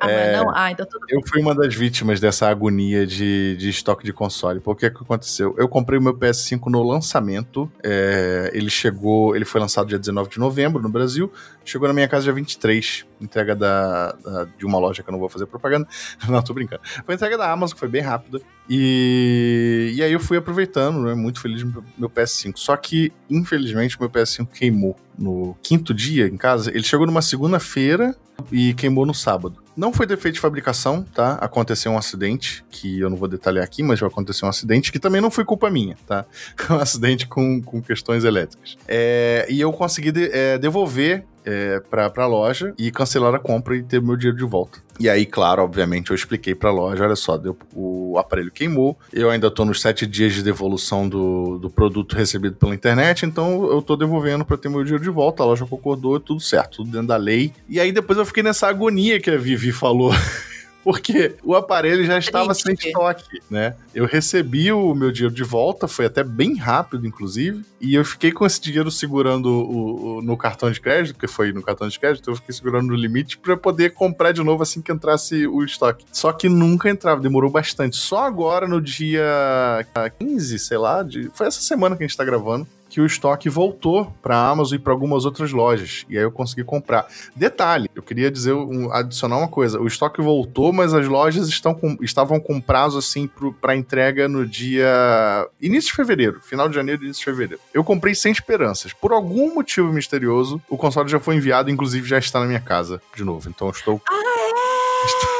Ah, É, não? Ah, então tudo Eu fui uma das vítimas dessa agonia de, de estoque de console. Porque o que aconteceu? Eu comprei o meu PS5 no lançamento. é, ele chegou. Ele foi lançado dia 19 de novembro no Brasil. Chegou na minha casa dia 23. Entrega da, da- de uma loja que eu não vou fazer propaganda. Não, tô brincando. Foi entrega da Amazon, que foi bem rápida. E, e aí eu fui aproveitando, né? Muito feliz meu PS5. Só que, infelizmente, o meu PS5 queimou no quinto dia em casa. Ele chegou numa segunda-feira e queimou no sábado. Não foi defeito de fabricação, tá? Aconteceu um acidente, que eu não vou detalhar aqui, mas já aconteceu um acidente, que também não foi culpa minha, tá? Um acidente com, com questões elétricas. É, e eu consegui de- é, devolver é, pra, pra loja e cancelar a compra e ter meu dinheiro de volta. E aí, claro, obviamente, eu expliquei pra loja, olha só, deu- o aparelho queimou, eu ainda tô nos sete dias de devolução do, do produto recebido pela internet, então eu tô devolvendo pra ter meu dinheiro de volta, a loja concordou, tudo certo, tudo dentro da lei. E aí depois eu fiquei nessa agonia que a Vivi falou. Porque o aparelho já estava sem estoque, né? Eu recebi o meu dinheiro de volta, foi até bem rápido, inclusive, e eu fiquei com esse dinheiro segurando o- o- no cartão de crédito, porque foi no cartão de crédito, eu fiquei segurando no limite para poder comprar de novo assim que entrasse o estoque. Só que nunca entrava, demorou bastante. Só agora, no dia 15, sei lá, de- foi essa semana que a gente tá gravando, que o estoque voltou para a Amazon e para algumas outras lojas. E aí eu consegui comprar. Detalhe, eu queria dizer, um, adicionar uma coisa: o estoque voltou, mas as lojas estão com, estavam com prazo assim para entrega no dia. início de fevereiro, final de janeiro, início de fevereiro. Eu comprei sem esperanças. Por algum motivo misterioso, o console já foi enviado, inclusive já está na minha casa de novo. Então eu estou. Ah, é?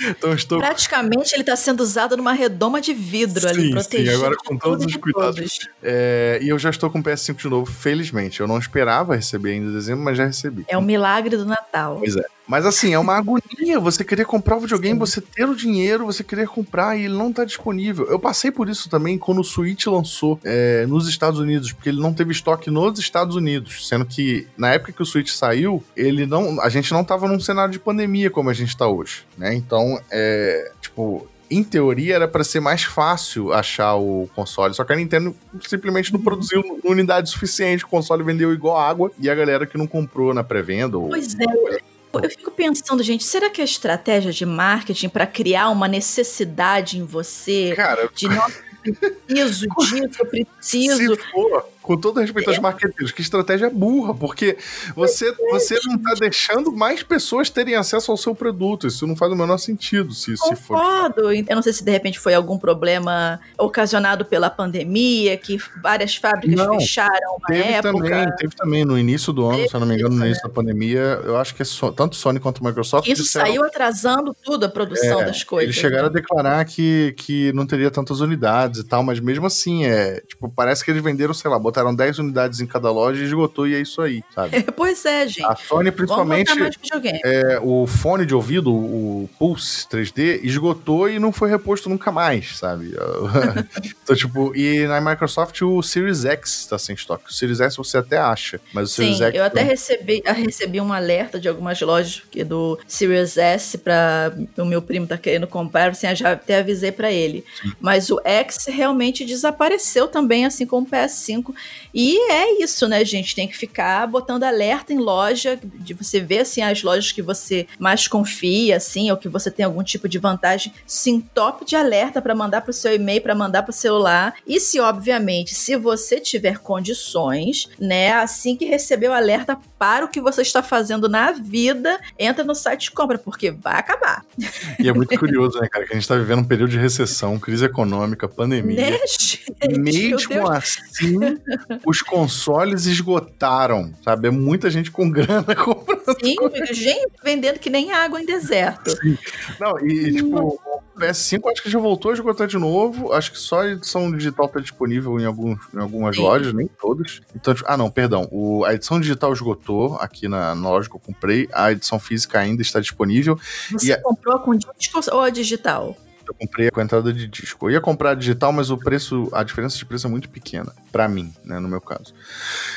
Então estou... Praticamente ele está sendo usado numa redoma de vidro sim, ali, protegido. Sim, agora com todos os cuidados. É, e eu já estou com o PS5 de novo, felizmente. Eu não esperava receber ainda em dezembro, mas já recebi. É o milagre do Natal. Pois é. Mas assim, é uma agonia você querer comprar o videogame, você ter o dinheiro, você querer comprar e ele não tá disponível. Eu passei por isso também quando o Switch lançou é, nos Estados Unidos, porque ele não teve estoque nos Estados Unidos, sendo que na época que o Switch saiu, ele não, a gente não tava num cenário de pandemia como a gente tá hoje, né? Então, é, tipo, em teoria, era para ser mais fácil achar o console. Só que a Nintendo simplesmente não produziu unidade suficiente. O console vendeu igual água e a galera que não comprou na pré-venda. Pois é. Eu fico pensando, gente, será que a estratégia de marketing para criar uma necessidade em você Cara, de não preciso disso, eu preciso. Se for, com todo respeito aos é. marqueteiros, que estratégia burra, porque você, você não está deixando mais pessoas terem acesso ao seu produto. Isso não faz o menor sentido se, se for. Eu não sei se de repente foi algum problema ocasionado pela pandemia, que várias fábricas não, fecharam na teve época. Também, teve também no início do ano, teve se eu não me engano, no início da pandemia, eu acho que é so, tanto Sony quanto Microsoft. Isso disseram, saiu atrasando tudo a produção é, das coisas. Eles chegaram né? a declarar que, que não teria tantas unidades e tal, mas mesmo assim, é, tipo, parece que eles venderam, sei lá, botaram botaram 10 unidades em cada loja e esgotou e é isso aí, sabe? pois é, gente. A Sony, principalmente, é, o fone de ouvido, o Pulse 3D, esgotou e não foi reposto nunca mais, sabe? então, tipo, e na Microsoft o Series X está sem estoque. O Series S você até acha, mas o Series Sim, X... eu até recebi, eu recebi um alerta de algumas lojas do Series S para o meu primo tá querendo comprar, assim, eu já até avisei para ele. Sim. Mas o X realmente desapareceu também, assim como o PS5. E é isso, né, gente? Tem que ficar botando alerta em loja, de você ver assim as lojas que você mais confia, assim, ou que você tem algum tipo de vantagem, sim, top de alerta para mandar para o seu e-mail, para mandar para o celular. E se obviamente, se você tiver condições, né, assim que receber o alerta para o que você está fazendo na vida, entra no site de compra, porque vai acabar. E é muito curioso, né, cara, que a gente está vivendo um período de recessão, crise econômica, pandemia. Né, Mesmo assim, os consoles esgotaram, sabe? É muita gente com grana comprando. Sim, gente vendendo que nem água em deserto. Sim. Não, e tipo, o PS5 acho que já voltou a esgotar de novo. Acho que só a edição digital tá disponível em, alguns, em algumas Sim. lojas, nem todas. Então, tipo, ah, não, perdão. O, a edição digital esgotou aqui na, na loja que eu comprei. A edição física ainda está disponível. Você e comprou com disco ou a digital? Eu comprei com a entrada de disco. Eu ia comprar digital, mas o preço, a diferença de preço é muito pequena, para mim, né, no meu caso.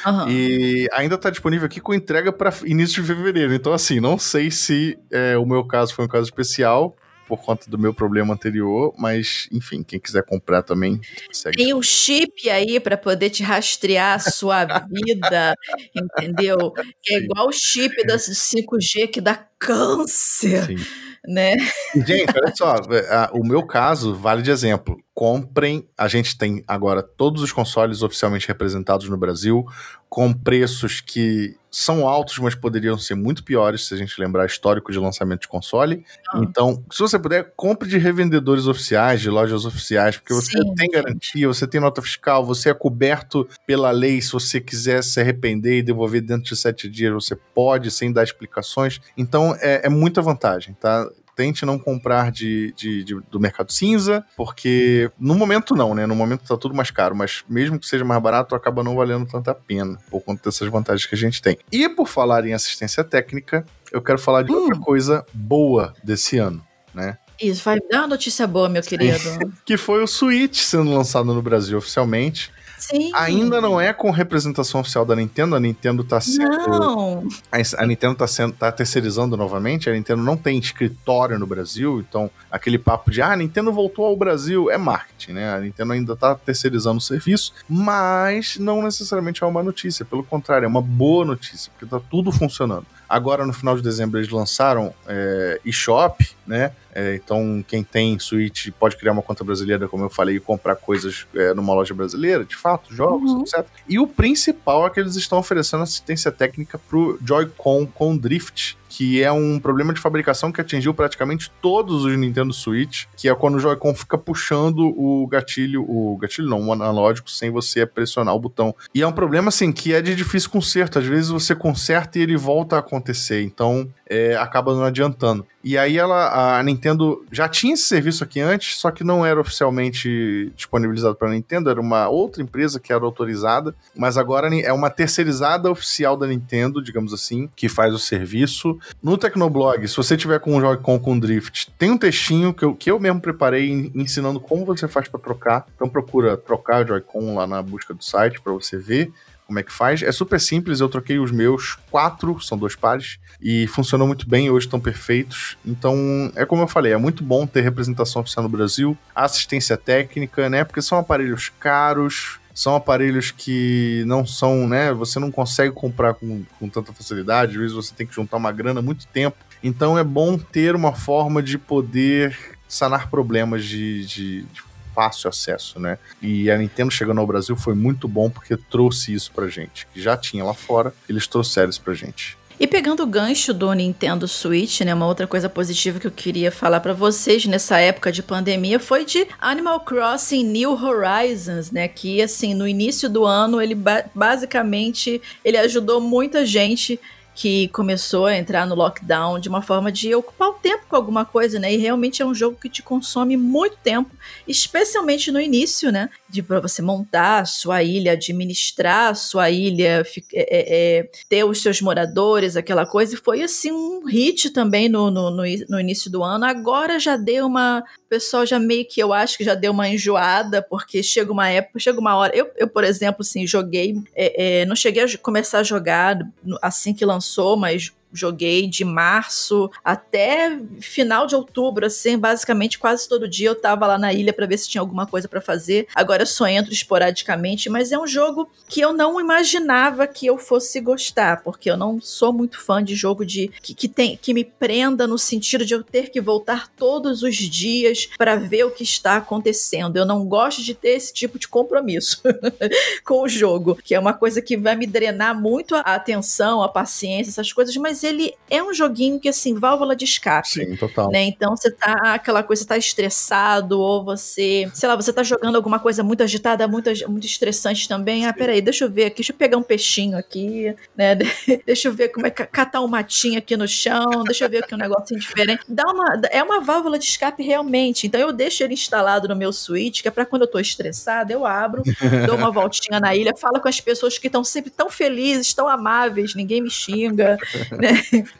Uhum. E ainda tá disponível aqui com entrega para início de fevereiro. Então, assim, não sei se é, o meu caso foi um caso especial, por conta do meu problema anterior, mas enfim, quem quiser comprar também, segue. Tem o chip aí para poder te rastrear a sua vida, entendeu? Que é igual o chip da 5G que dá câncer. Sim né? Gente, olha só, é, o meu caso vale de exemplo. Comprem, a gente tem agora todos os consoles oficialmente representados no Brasil, com preços que são altos, mas poderiam ser muito piores se a gente lembrar histórico de lançamento de console. Ah. Então, se você puder, compre de revendedores oficiais, de lojas oficiais, porque você Sim. tem garantia, você tem nota fiscal, você é coberto pela lei. Se você quiser se arrepender e devolver dentro de sete dias, você pode, sem dar explicações. Então, é, é muita vantagem, tá? Tente não comprar de, de, de, do mercado cinza, porque no momento não, né? No momento tá tudo mais caro, mas mesmo que seja mais barato, acaba não valendo tanta pena, por conta dessas vantagens que a gente tem. E por falar em assistência técnica, eu quero falar de hum. outra coisa boa desse ano, né? Isso, vai dar uma notícia boa, meu querido. que foi o Switch sendo lançado no Brasil oficialmente. Sim. Ainda não é com representação oficial da Nintendo. A Nintendo tá sendo. Não. A, Nintendo tá, sendo, tá terceirizando novamente. A Nintendo não tem escritório no Brasil. Então, aquele papo de ah, a Nintendo voltou ao Brasil é marketing, né? A Nintendo ainda tá terceirizando o serviço, mas não necessariamente é uma notícia. Pelo contrário, é uma boa notícia, porque tá tudo funcionando. Agora, no final de dezembro, eles lançaram é, eShop né? É, então, quem tem Switch pode criar uma conta brasileira, como eu falei, e comprar coisas é, numa loja brasileira, de fato, jogos, uhum. etc. E o principal é que eles estão oferecendo assistência técnica pro Joy-Con com Drift, que é um problema de fabricação que atingiu praticamente todos os Nintendo Switch, que é quando o Joy-Con fica puxando o gatilho, o gatilho não, o analógico, sem você pressionar o botão. E é um problema, assim, que é de difícil conserto. Às vezes você conserta e ele volta a acontecer, então é, acaba não adiantando. E aí ela, a Nintendo já tinha esse serviço aqui antes, só que não era oficialmente disponibilizado para a Nintendo, era uma outra empresa que era autorizada, mas agora é uma terceirizada oficial da Nintendo, digamos assim, que faz o serviço. No Tecnoblog, se você tiver com um Joy-Con com Drift, tem um textinho que eu, que eu mesmo preparei ensinando como você faz para trocar. Então procura trocar Joy-Con lá na busca do site para você ver como é que faz. É super simples, eu troquei os meus quatro, são dois pares, e funcionou muito bem, hoje estão perfeitos. Então, é como eu falei, é muito bom ter representação oficial no Brasil, assistência técnica, né? Porque são aparelhos caros, são aparelhos que não são, né? Você não consegue comprar com, com tanta facilidade, às vezes você tem que juntar uma grana muito tempo. Então é bom ter uma forma de poder sanar problemas de, de, de fácil acesso, né? E a Nintendo chegando ao Brasil foi muito bom porque trouxe isso pra gente. Que já tinha lá fora, eles trouxeram isso pra gente. E pegando o gancho do Nintendo Switch, né, uma outra coisa positiva que eu queria falar para vocês nessa época de pandemia foi de Animal Crossing New Horizons, né, que assim, no início do ano ele ba basicamente ele ajudou muita gente que começou a entrar no lockdown de uma forma de ocupar o tempo com alguma coisa, né? E realmente é um jogo que te consome muito tempo, especialmente no início, né? De para você montar a sua ilha, administrar a sua ilha, é, é, é, ter os seus moradores, aquela coisa. E foi assim um hit também no, no, no, no início do ano. Agora já deu uma. Pessoal já meio que eu acho que já deu uma enjoada, porque chega uma época, chega uma hora. Eu, eu por exemplo, assim, joguei. É, é não cheguei a começar a jogar assim que lançou, mas joguei de março até final de outubro, assim, basicamente quase todo dia eu tava lá na ilha para ver se tinha alguma coisa para fazer. Agora eu só entro esporadicamente, mas é um jogo que eu não imaginava que eu fosse gostar, porque eu não sou muito fã de jogo de que, que tem que me prenda no sentido de eu ter que voltar todos os dias para ver o que está acontecendo. Eu não gosto de ter esse tipo de compromisso com o jogo, que é uma coisa que vai me drenar muito a atenção, a paciência, essas coisas, mas ele é um joguinho que, assim, válvula de escape. Sim, total. Né? Então você tá, aquela coisa, você tá estressado, ou você, sei lá, você tá jogando alguma coisa muito agitada, muito, muito estressante também. Ah, peraí, deixa eu ver aqui, deixa eu pegar um peixinho aqui, né? deixa eu ver como é que catar um matinho aqui no chão, deixa eu ver aqui um negocinho diferente. Dá uma, é uma válvula de escape realmente. Então eu deixo ele instalado no meu Switch, que é pra quando eu tô estressada, eu abro, dou uma voltinha na ilha, falo com as pessoas que estão sempre tão felizes, tão amáveis, ninguém me xinga, né?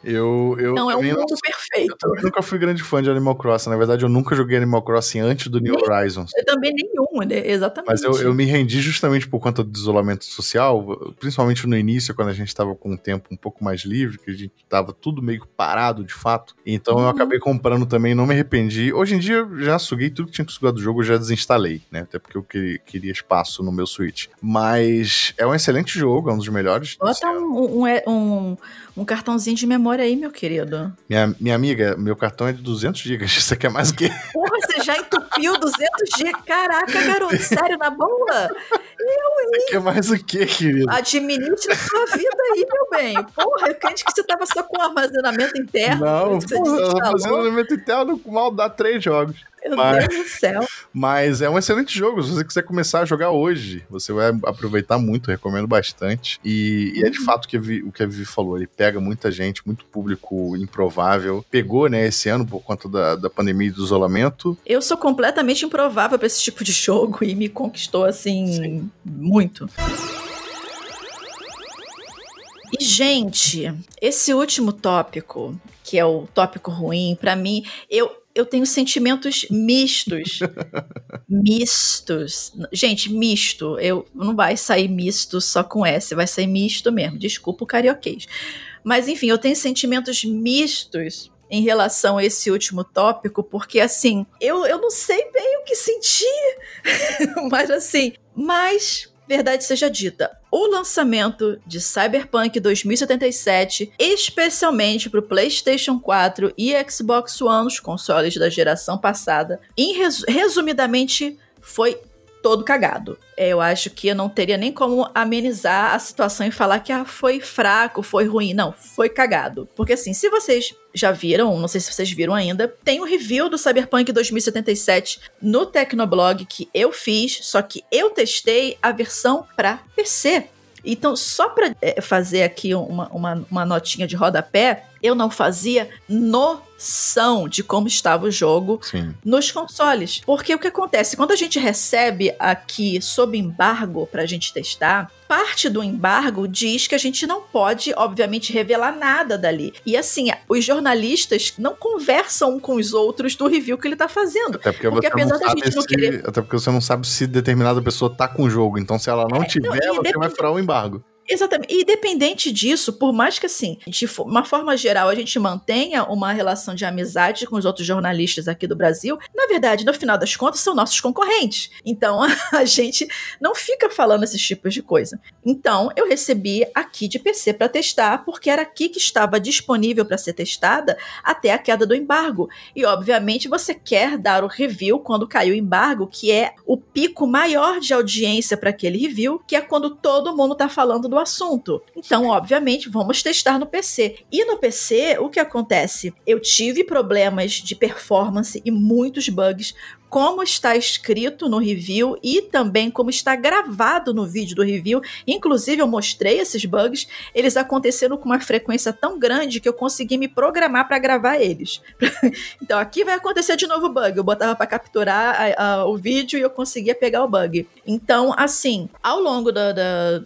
Eu, eu não, é um mundo não, perfeito. Eu nunca fui grande fã de Animal Crossing. Na verdade, eu nunca joguei Animal Crossing antes do New Nem, Horizons. Eu também nenhum, né? exatamente. Mas eu, eu me rendi justamente por conta do isolamento social, principalmente no início, quando a gente estava com um tempo um pouco mais livre, que a gente estava tudo meio parado de fato. Então uhum. eu acabei comprando também, não me arrependi. Hoje em dia eu já suguei tudo que tinha que sugar do jogo, eu já desinstalei, né? Até porque eu queria espaço no meu Switch. Mas é um excelente jogo, é um dos melhores. Bota um, um, um, um cartãozinho de memória aí, meu querido. Minha, minha amiga, meu cartão é de 200 GB. Você quer mais o quê? Porra, você já entupiu 200 GB? Caraca, garoto, sério, na boa? Eu, Você quer mais o quê, querido? Administre a sua vida aí, meu bem. Porra, eu crente que você tava só com armazenamento interno. Não, porra, armazenamento interno mal dá três jogos. Meu mas, Deus do céu. Mas é um excelente jogo. Se você quiser começar a jogar hoje, você vai aproveitar muito, recomendo bastante. E, e é de uhum. fato que o que a Vivi falou. Ele pega muita gente, muito público improvável. Pegou, né, esse ano por conta da, da pandemia e do isolamento. Eu sou completamente improvável para esse tipo de jogo e me conquistou, assim, Sim. muito. E, gente, esse último tópico, que é o tópico ruim, para mim, eu, eu tenho sentimentos mistos. mistos. Gente, misto. Eu não vai sair misto só com S, vai sair misto mesmo. Desculpa o carioquês. Mas enfim, eu tenho sentimentos mistos em relação a esse último tópico, porque assim, eu, eu não sei bem o que sentir, mas assim, mas verdade seja dita, o lançamento de Cyberpunk 2077, especialmente para o PlayStation 4 e Xbox One, os consoles da geração passada. Em res resumidamente, foi todo cagado. É, eu acho que eu não teria nem como amenizar a situação e falar que ah, foi fraco, foi ruim. Não, foi cagado. Porque assim, se vocês já viram, não sei se vocês viram ainda, tem o um review do Cyberpunk 2077 no Tecnoblog que eu fiz, só que eu testei a versão para PC. Então, só para é, fazer aqui uma, uma, uma notinha de rodapé, eu não fazia noção de como estava o jogo Sim. nos consoles. Porque o que acontece? Quando a gente recebe aqui sob embargo para a gente testar, parte do embargo diz que a gente não pode, obviamente, revelar nada dali. E assim, os jornalistas não conversam com os outros do review que ele tá fazendo. Até porque, porque apesar da gente se, não querer. Até porque você não sabe se determinada pessoa tá com o jogo. Então, se ela não é, tiver, não, você vai furar o embargo. Exatamente. E independente disso, por mais que assim, de uma forma geral, a gente mantenha uma relação de amizade com os outros jornalistas aqui do Brasil, na verdade, no final das contas, são nossos concorrentes. Então, a gente não fica falando esses tipos de coisa. Então, eu recebi aqui de PC para testar, porque era aqui que estava disponível para ser testada até a queda do embargo. E, obviamente, você quer dar o review quando caiu o embargo, que é o pico maior de audiência para aquele review, que é quando todo mundo está falando do assunto. Então, obviamente, vamos testar no PC. E no PC, o que acontece? Eu tive problemas de performance e muitos bugs como está escrito no review e também como está gravado no vídeo do review. Inclusive, eu mostrei esses bugs, eles aconteceram com uma frequência tão grande que eu consegui me programar para gravar eles. então, aqui vai acontecer de novo bug. Eu botava para capturar a, a, o vídeo e eu conseguia pegar o bug. Então, assim, ao longo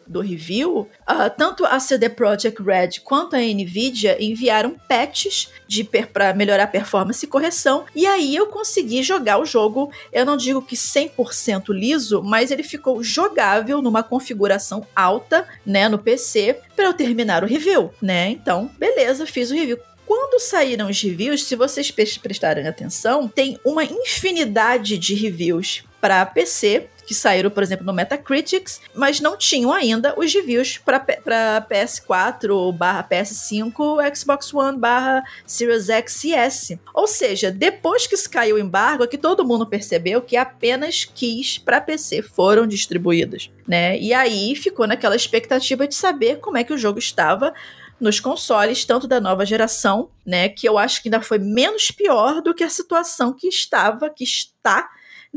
do review, uh, tanto a CD Projekt Red quanto a Nvidia enviaram patches para melhorar a performance e correção, e aí eu consegui jogar o jogo jogo, eu não digo que 100% liso, mas ele ficou jogável numa configuração alta, né, no PC, para eu terminar o review, né? Então, beleza, fiz o review. Quando saíram os reviews, se vocês prestarem atenção, tem uma infinidade de reviews para PC que saíram, por exemplo, no Metacritics, mas não tinham ainda os reviews para PS4 barra PS5, Xbox One barra Series X e S. Ou seja, depois que caiu o embargo, é que todo mundo percebeu que apenas keys para PC foram distribuídas, né? E aí ficou naquela expectativa de saber como é que o jogo estava nos consoles, tanto da nova geração, né, que eu acho que ainda foi menos pior do que a situação que estava, que está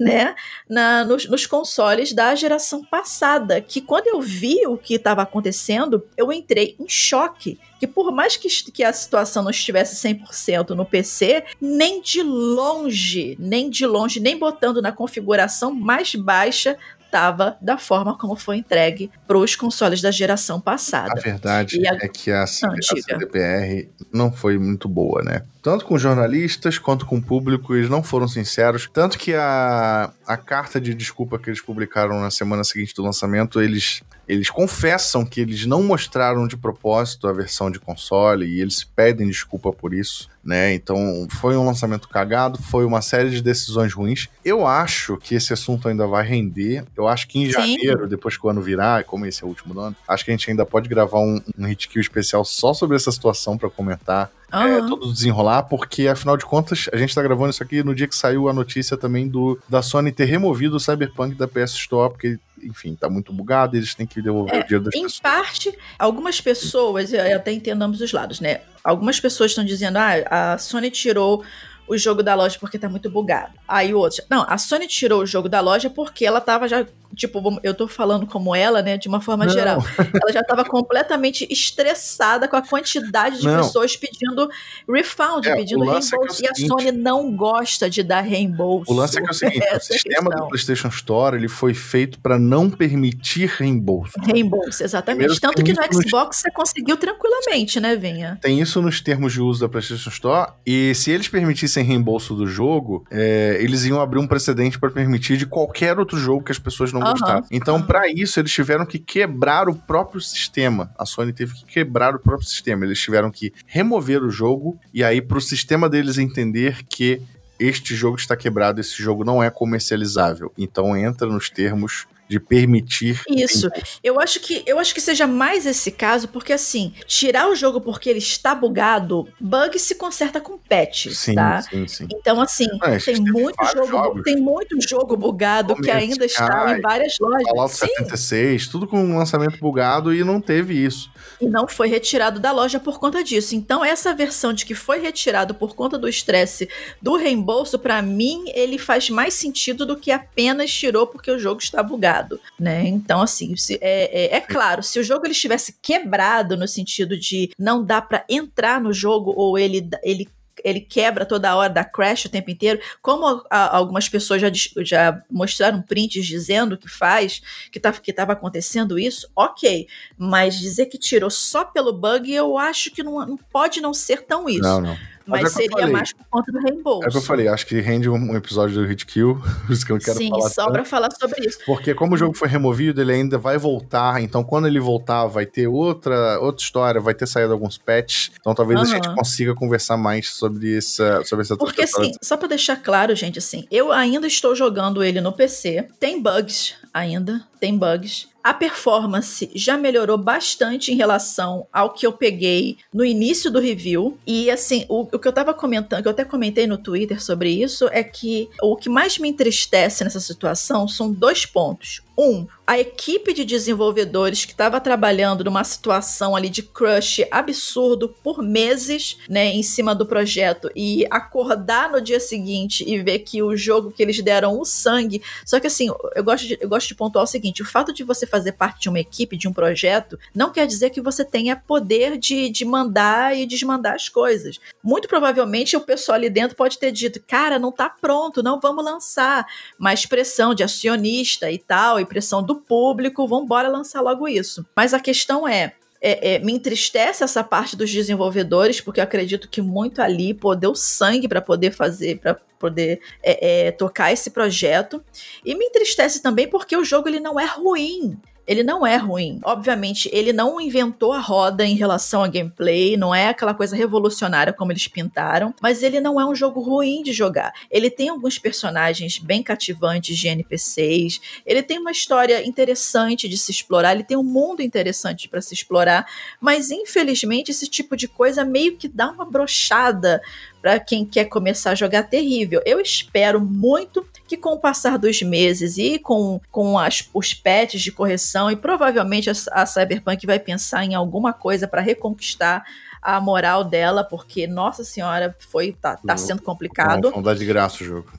né, na, nos, nos, consoles da geração passada. Que quando eu vi o que estava acontecendo, eu entrei em choque. Que por mais que, que a situação não estivesse 100% no PC, nem de longe, nem de longe, nem botando na configuração mais baixa, estava da forma como foi entregue para os consoles da geração passada. A verdade a... é que a, a CDPR não foi muito boa, né? Tanto com jornalistas quanto com o público, eles não foram sinceros. Tanto que a, a carta de desculpa que eles publicaram na semana seguinte do lançamento, eles eles confessam que eles não mostraram de propósito a versão de console e eles pedem desculpa por isso, né? Então foi um lançamento cagado, foi uma série de decisões ruins. Eu acho que esse assunto ainda vai render. Eu acho que em Sim. janeiro, depois que o ano virar, como esse é o último do ano, acho que a gente ainda pode gravar um, um hit kill especial só sobre essa situação para comentar uhum. é, todo desenrolar, porque afinal de contas, a gente tá gravando isso aqui no dia que saiu a notícia também do da Sony ter removido o Cyberpunk da PS Store, porque enfim, tá muito bugado, eles têm que devolver é, o dinheiro das em pessoas. Em parte, algumas pessoas, eu até entendo ambos os lados, né? Algumas pessoas estão dizendo, ah, a Sony tirou o jogo da loja porque tá muito bugado. Aí o outro, não, a Sony tirou o jogo da loja porque ela tava já, tipo, eu tô falando como ela, né, de uma forma não. geral. Ela já tava completamente estressada com a quantidade de não. pessoas pedindo refund, é, pedindo reembolso. É, é seguinte, e a Sony não gosta de dar reembolso. O lance é que é o seguinte, o sistema do PlayStation Store, ele foi feito para não permitir reembolso. Reembolso, exatamente. Primeiro, Tanto que no Xbox nos... você conseguiu tranquilamente, né, Vinha? Tem isso nos termos de uso da PlayStation Store, e se eles permitissem sem reembolso do jogo, é, eles iam abrir um precedente para permitir de qualquer outro jogo que as pessoas não uhum. gostassem. Então, uhum. para isso, eles tiveram que quebrar o próprio sistema. A Sony teve que quebrar o próprio sistema. Eles tiveram que remover o jogo e aí para o sistema deles entender que este jogo está quebrado, esse jogo não é comercializável. Então entra nos termos de permitir. Isso. Eu acho que eu acho que seja mais esse caso, porque assim, tirar o jogo porque ele está bugado, bug se conserta com patches, sim, tá? sim, sim. Então assim, É, tem muito jogo, jogos. tem muito jogo bugado que ainda está em várias lojas. Fallout Sim, 76, tudo com lançamento bugado e não teve isso. e não foi retirado da loja por conta disso. Então essa versão de que foi retirado por conta do estresse do reembolso, pra mim, ele faz mais sentido do que apenas tirou porque o jogo está bugado, né? Então assim, se- é, é- é claro, se o jogo ele estivesse quebrado no sentido de não dá pra entrar no jogo ou ele ele ele quebra toda hora, dá crash o tempo inteiro, como a- algumas pessoas já, já mostraram prints dizendo que faz, que tá, estava acontecendo isso, ok. Mas dizer que tirou só pelo bug, eu acho que não, não pode não ser tão isso. Não, não. Mas é que eu seria falei. mais por conta do reembolso. É o que eu falei, acho que rende um episódio do Hit Kill, por isso que eu quero Sim, falar só tanto. pra falar sobre isso. Porque como o jogo foi removido, ele ainda vai voltar. Então, quando ele voltar, vai ter outra, outra história, vai ter saído alguns patches. Então, talvez a Aham. gente consiga conversar mais sobre essa, sobre essa Porque assim, só pra deixar claro, gente, assim, eu ainda estou jogando ele no PC. Tem bugs ainda, tem bugs. A performance já melhorou bastante em relação ao que eu peguei no início do review. E assim, o, o que eu tava comentando, que eu até comentei no Twitter sobre isso, é que o que mais me entristece nessa situação são dois pontos. Um, a equipe de desenvolvedores que estava trabalhando numa situação ali de crush absurdo por meses, né, em cima do projeto e acordar no dia seguinte e ver que o jogo que eles deram o sangue. Só que assim, eu gosto de, eu gosto de pontuar o seguinte: o fato de você fazer parte de uma equipe, de um projeto, não quer dizer que você tenha poder de, de mandar e desmandar as coisas. Muito provavelmente o pessoal ali dentro pode ter dito, cara, não tá pronto, não vamos lançar. Mas pressão de acionista e tal, e pressão do público, vamos embora lançar logo isso. Mas a questão é, é, é, me entristece essa parte dos desenvolvedores, porque eu acredito que muito ali pô, deu sangue para poder fazer, para poder é, é, tocar esse projeto. E me entristece também porque o jogo ele não é ruim. Ele não é ruim. Obviamente, ele não inventou a roda em relação a gameplay, não é aquela coisa revolucionária como eles pintaram, mas ele não é um jogo ruim de jogar. Ele tem alguns personagens bem cativantes de NPCs, ele tem uma história interessante de se explorar, ele tem um mundo interessante para se explorar, mas infelizmente esse tipo de coisa meio que dá uma brochada para quem quer começar a jogar terrível. Eu espero muito que com o passar dos meses e com, com as, os patches de correção, e provavelmente a, a Cyberpunk vai pensar em alguma coisa para reconquistar a moral dela, porque, nossa senhora, foi tá, tá sendo complicado. Vão dar de graça o jogo.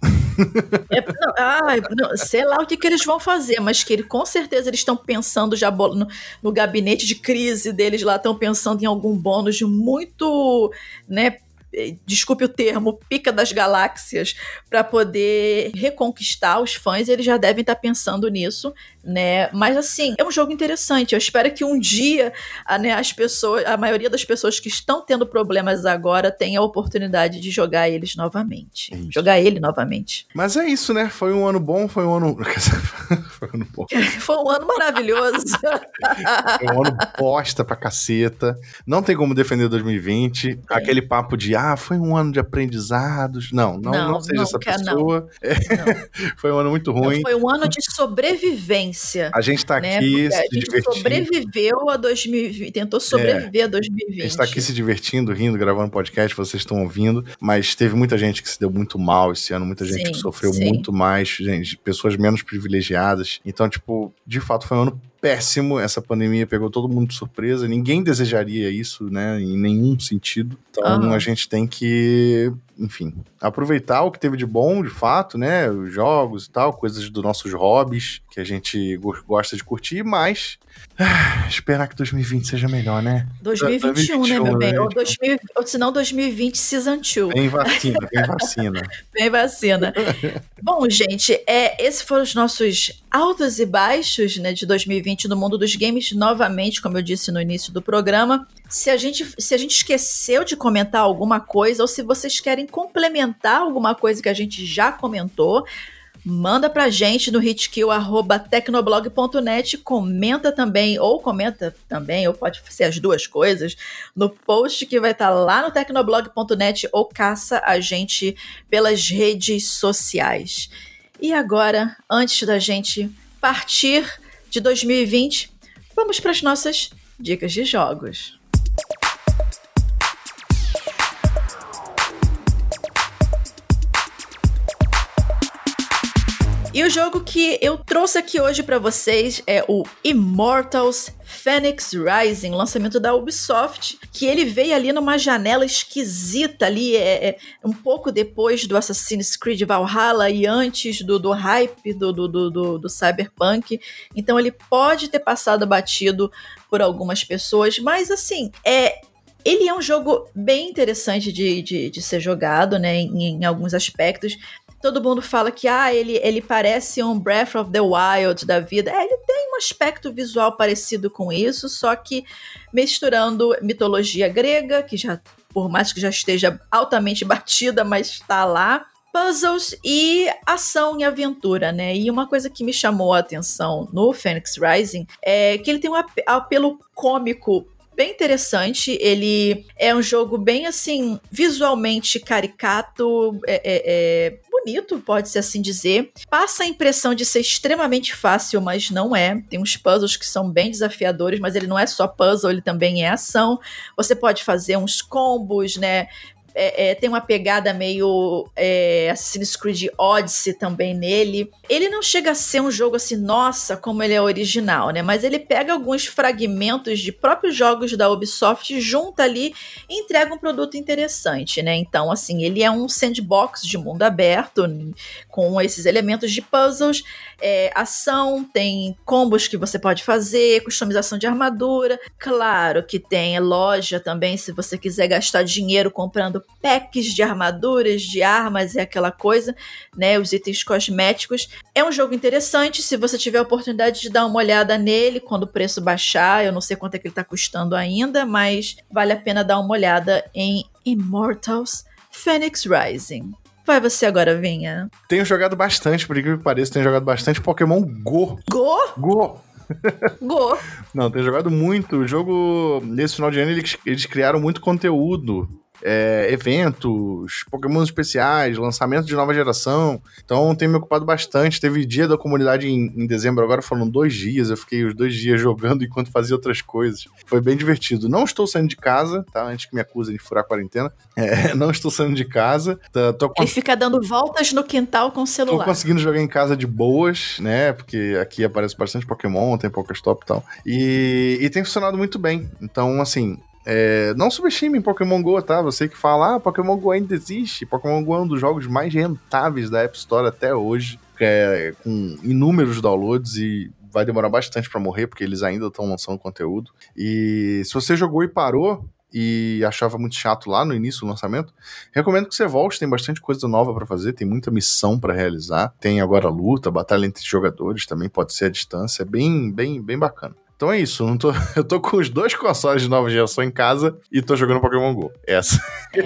É, não, ai, não, sei lá o que, que eles vão fazer, mas que ele, com certeza eles estão pensando já no, no gabinete de crise deles lá, estão pensando em algum bônus muito, né? Eh, Desculpe o termo, pica das galáxias, para poder reconquistar os fãs, eles já devem estar pensando nisso, né? Mas assim, é um jogo interessante. Eu espero que um dia a, né, as pessoas, a maioria das pessoas que estão tendo problemas agora tenha a oportunidade de jogar eles novamente. Isso. Jogar ele novamente. Mas é isso, né? Foi um ano bom, foi um ano. foi um ano bom. Foi um ano maravilhoso. Foi um ano bosta pra caceta. Não tem como defender 2020. Aquele papo de, ah, foi um ano de aprendizados. Não, não, não, Não, seja essa nunca, não. pessoa. É, foi um ano muito ruim. Foi um ano de sobrevivência. A gente tá Né? aqui Porque a se gente divertindo. sobreviveu a 2020, tentou sobreviver a A 2020. gente tá aqui se divertindo, rindo, gravando podcast, vocês estão ouvindo, mas teve muita gente que se deu muito mal esse ano, muita gente Sim, que sofreu sim. muito mais, gente, pessoas menos privilegiadas. Então, tipo, de fato foi um ano péssimo, essa pandemia pegou todo mundo de surpresa, ninguém desejaria isso, né, em nenhum sentido. Então, Aham. a gente tem que, enfim, aproveitar o que teve de bom, de fato, né, os jogos e tal, coisas dos nossos hobbies que a gente go- gosta de curtir, mas ah, esperar que 2020 seja melhor, né? 2021, né, meu bem? 2021, Ou, 2000, ou senão 2020 Season 2. Vem vacina, vem vacina. Vem vacina. Bom, gente, é, esses foram os nossos altos e baixos né, de 2020 no mundo dos games. Novamente, como eu disse no início do programa, se a gente, se a gente esqueceu de comentar alguma coisa ou se vocês querem complementar alguma coisa que a gente já comentou, manda pra gente no hitkill.tecnoblog.net, comenta também, ou comenta também, ou pode ser as duas coisas, no post que vai estar lá no tecnoblog.net ou caça a gente pelas redes sociais. E agora, antes da gente partir de 2020, vamos para as nossas dicas de jogos. E o jogo que eu trouxe aqui hoje para vocês é o Immortals Phoenix Rising, lançamento da Ubisoft, que ele veio ali numa janela esquisita ali, é, é um pouco depois do Assassin's Creed Valhalla e antes do, do hype do, do, do, do Cyberpunk. Então ele pode ter passado batido por algumas pessoas, mas assim, é, ele é um jogo bem interessante de, de, de ser jogado, né, em, em, alguns aspectos todo mundo fala que ah, ele, ele parece um Breath of the Wild da vida. É, ele tem um aspecto visual parecido com isso, só que misturando mitologia grega, que já, por mais que já esteja altamente batida, mas está lá. Puzzles e ação e aventura, né? E uma coisa que me chamou a atenção no Phoenix Rising é que ele tem um apelo cômico bem interessante. Ele é um jogo bem assim, visualmente caricato, é, é, é, bonito, pode-se assim dizer. Passa a impressão de ser extremamente fácil, mas não é. Tem uns puzzles que são bem desafiadores, mas ele não é só puzzle, ele também é ação. Você pode fazer uns combos, né? É, é, tem uma pegada meio é, Assassin's Creed Odyssey também nele. Ele não chega a ser um jogo assim, nossa, como ele é original, né? Mas ele pega alguns fragmentos de próprios jogos da Ubisoft, junta ali e entrega um produto interessante, né? Então, assim, ele é um sandbox de mundo aberto, com esses elementos de puzzles, é, ação, tem combos que você pode fazer, customização de armadura. Claro que tem loja também, se você quiser gastar dinheiro comprando packs de armaduras, de armas e aquela coisa, né? Os itens cosméticos. É um jogo interessante, se você tiver a oportunidade de dar uma olhada nele quando o preço baixar. Eu não sei quanto é que ele tá custando ainda, mas vale a pena dar uma olhada em Immortals Phoenix Rising. Vai você agora, Vinha. Tenho jogado bastante, por incrível que pareça, tenho jogado bastante Pokémon Go. Go? Go! Go. Não, tenho jogado muito. O jogo, nesse final de ano, eles, eles criaram muito conteúdo é, eventos, Pokémon especiais, lançamento de nova geração. Então tem me ocupado bastante. Teve dia da comunidade em, em, dezembro, agora foram dois dias. Eu fiquei os dois dias jogando enquanto fazia outras coisas. Foi bem divertido. Não estou saindo de casa, tá? Antes que me acusem de furar a quarentena. É, não estou saindo de casa. Tá, tô, Ele fica dando voltas no quintal com o celular. Tô conseguindo jogar em casa de boas, né? Porque aqui aparece bastante Pokémon, tem Pokéstop e tal. E, e tem funcionado muito bem. Então, assim, é, não subestime Pokémon GO, tá? Você que fala, ah, Pokémon GO ainda existe. Pokémon GO é um dos jogos mais rentáveis da App Store até hoje, é, com inúmeros downloads e vai demorar bastante para morrer, porque eles ainda estão lançando conteúdo. E se você jogou e parou, e achava muito chato lá no início do lançamento, recomendo que você volte, tem bastante coisa nova para fazer, tem muita missão para realizar, tem agora luta, batalha entre jogadores também, pode ser à distância, é bem, bem, bem bacana. Então é isso. Não tô, eu tô com os dois consoles de nova geração em casa e tô jogando Pokémon GO. Essa. É,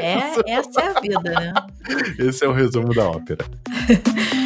é, é essa é a vida, né? Esse é o resumo da ópera.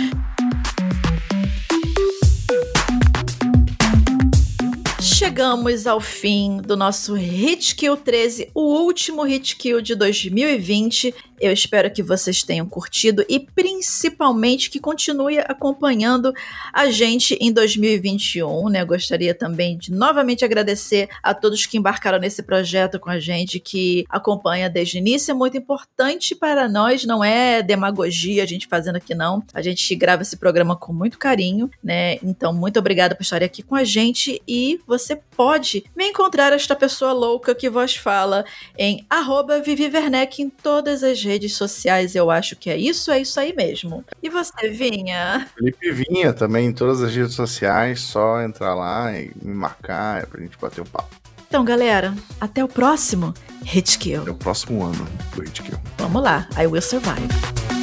chegamos ao fim do nosso Hit Kill 13, o último Hit Kill de 2020. Eu espero que vocês tenham curtido e principalmente que continue acompanhando a gente em 2021, né? gostaria também de novamente agradecer a todos que embarcaram nesse projeto com a gente, que acompanha desde o início. É muito importante para nós, não é demagogia a gente fazendo aqui não. A gente grava esse programa com muito carinho, né? Então, muito obrigada por estar aqui com a gente e você pode me encontrar esta pessoa louca que vos fala em arroba Vivi Werneck em todas as redes sociais. Eu acho que é isso, é isso aí mesmo. E você, Vinha? Felipe Vinha também em todas as redes sociais, só entrar lá e me marcar é pra gente bater um papo. Então, galera, até o próximo Hitkill. Até o próximo ano do Hitkill. Vamos lá, I Will Survive.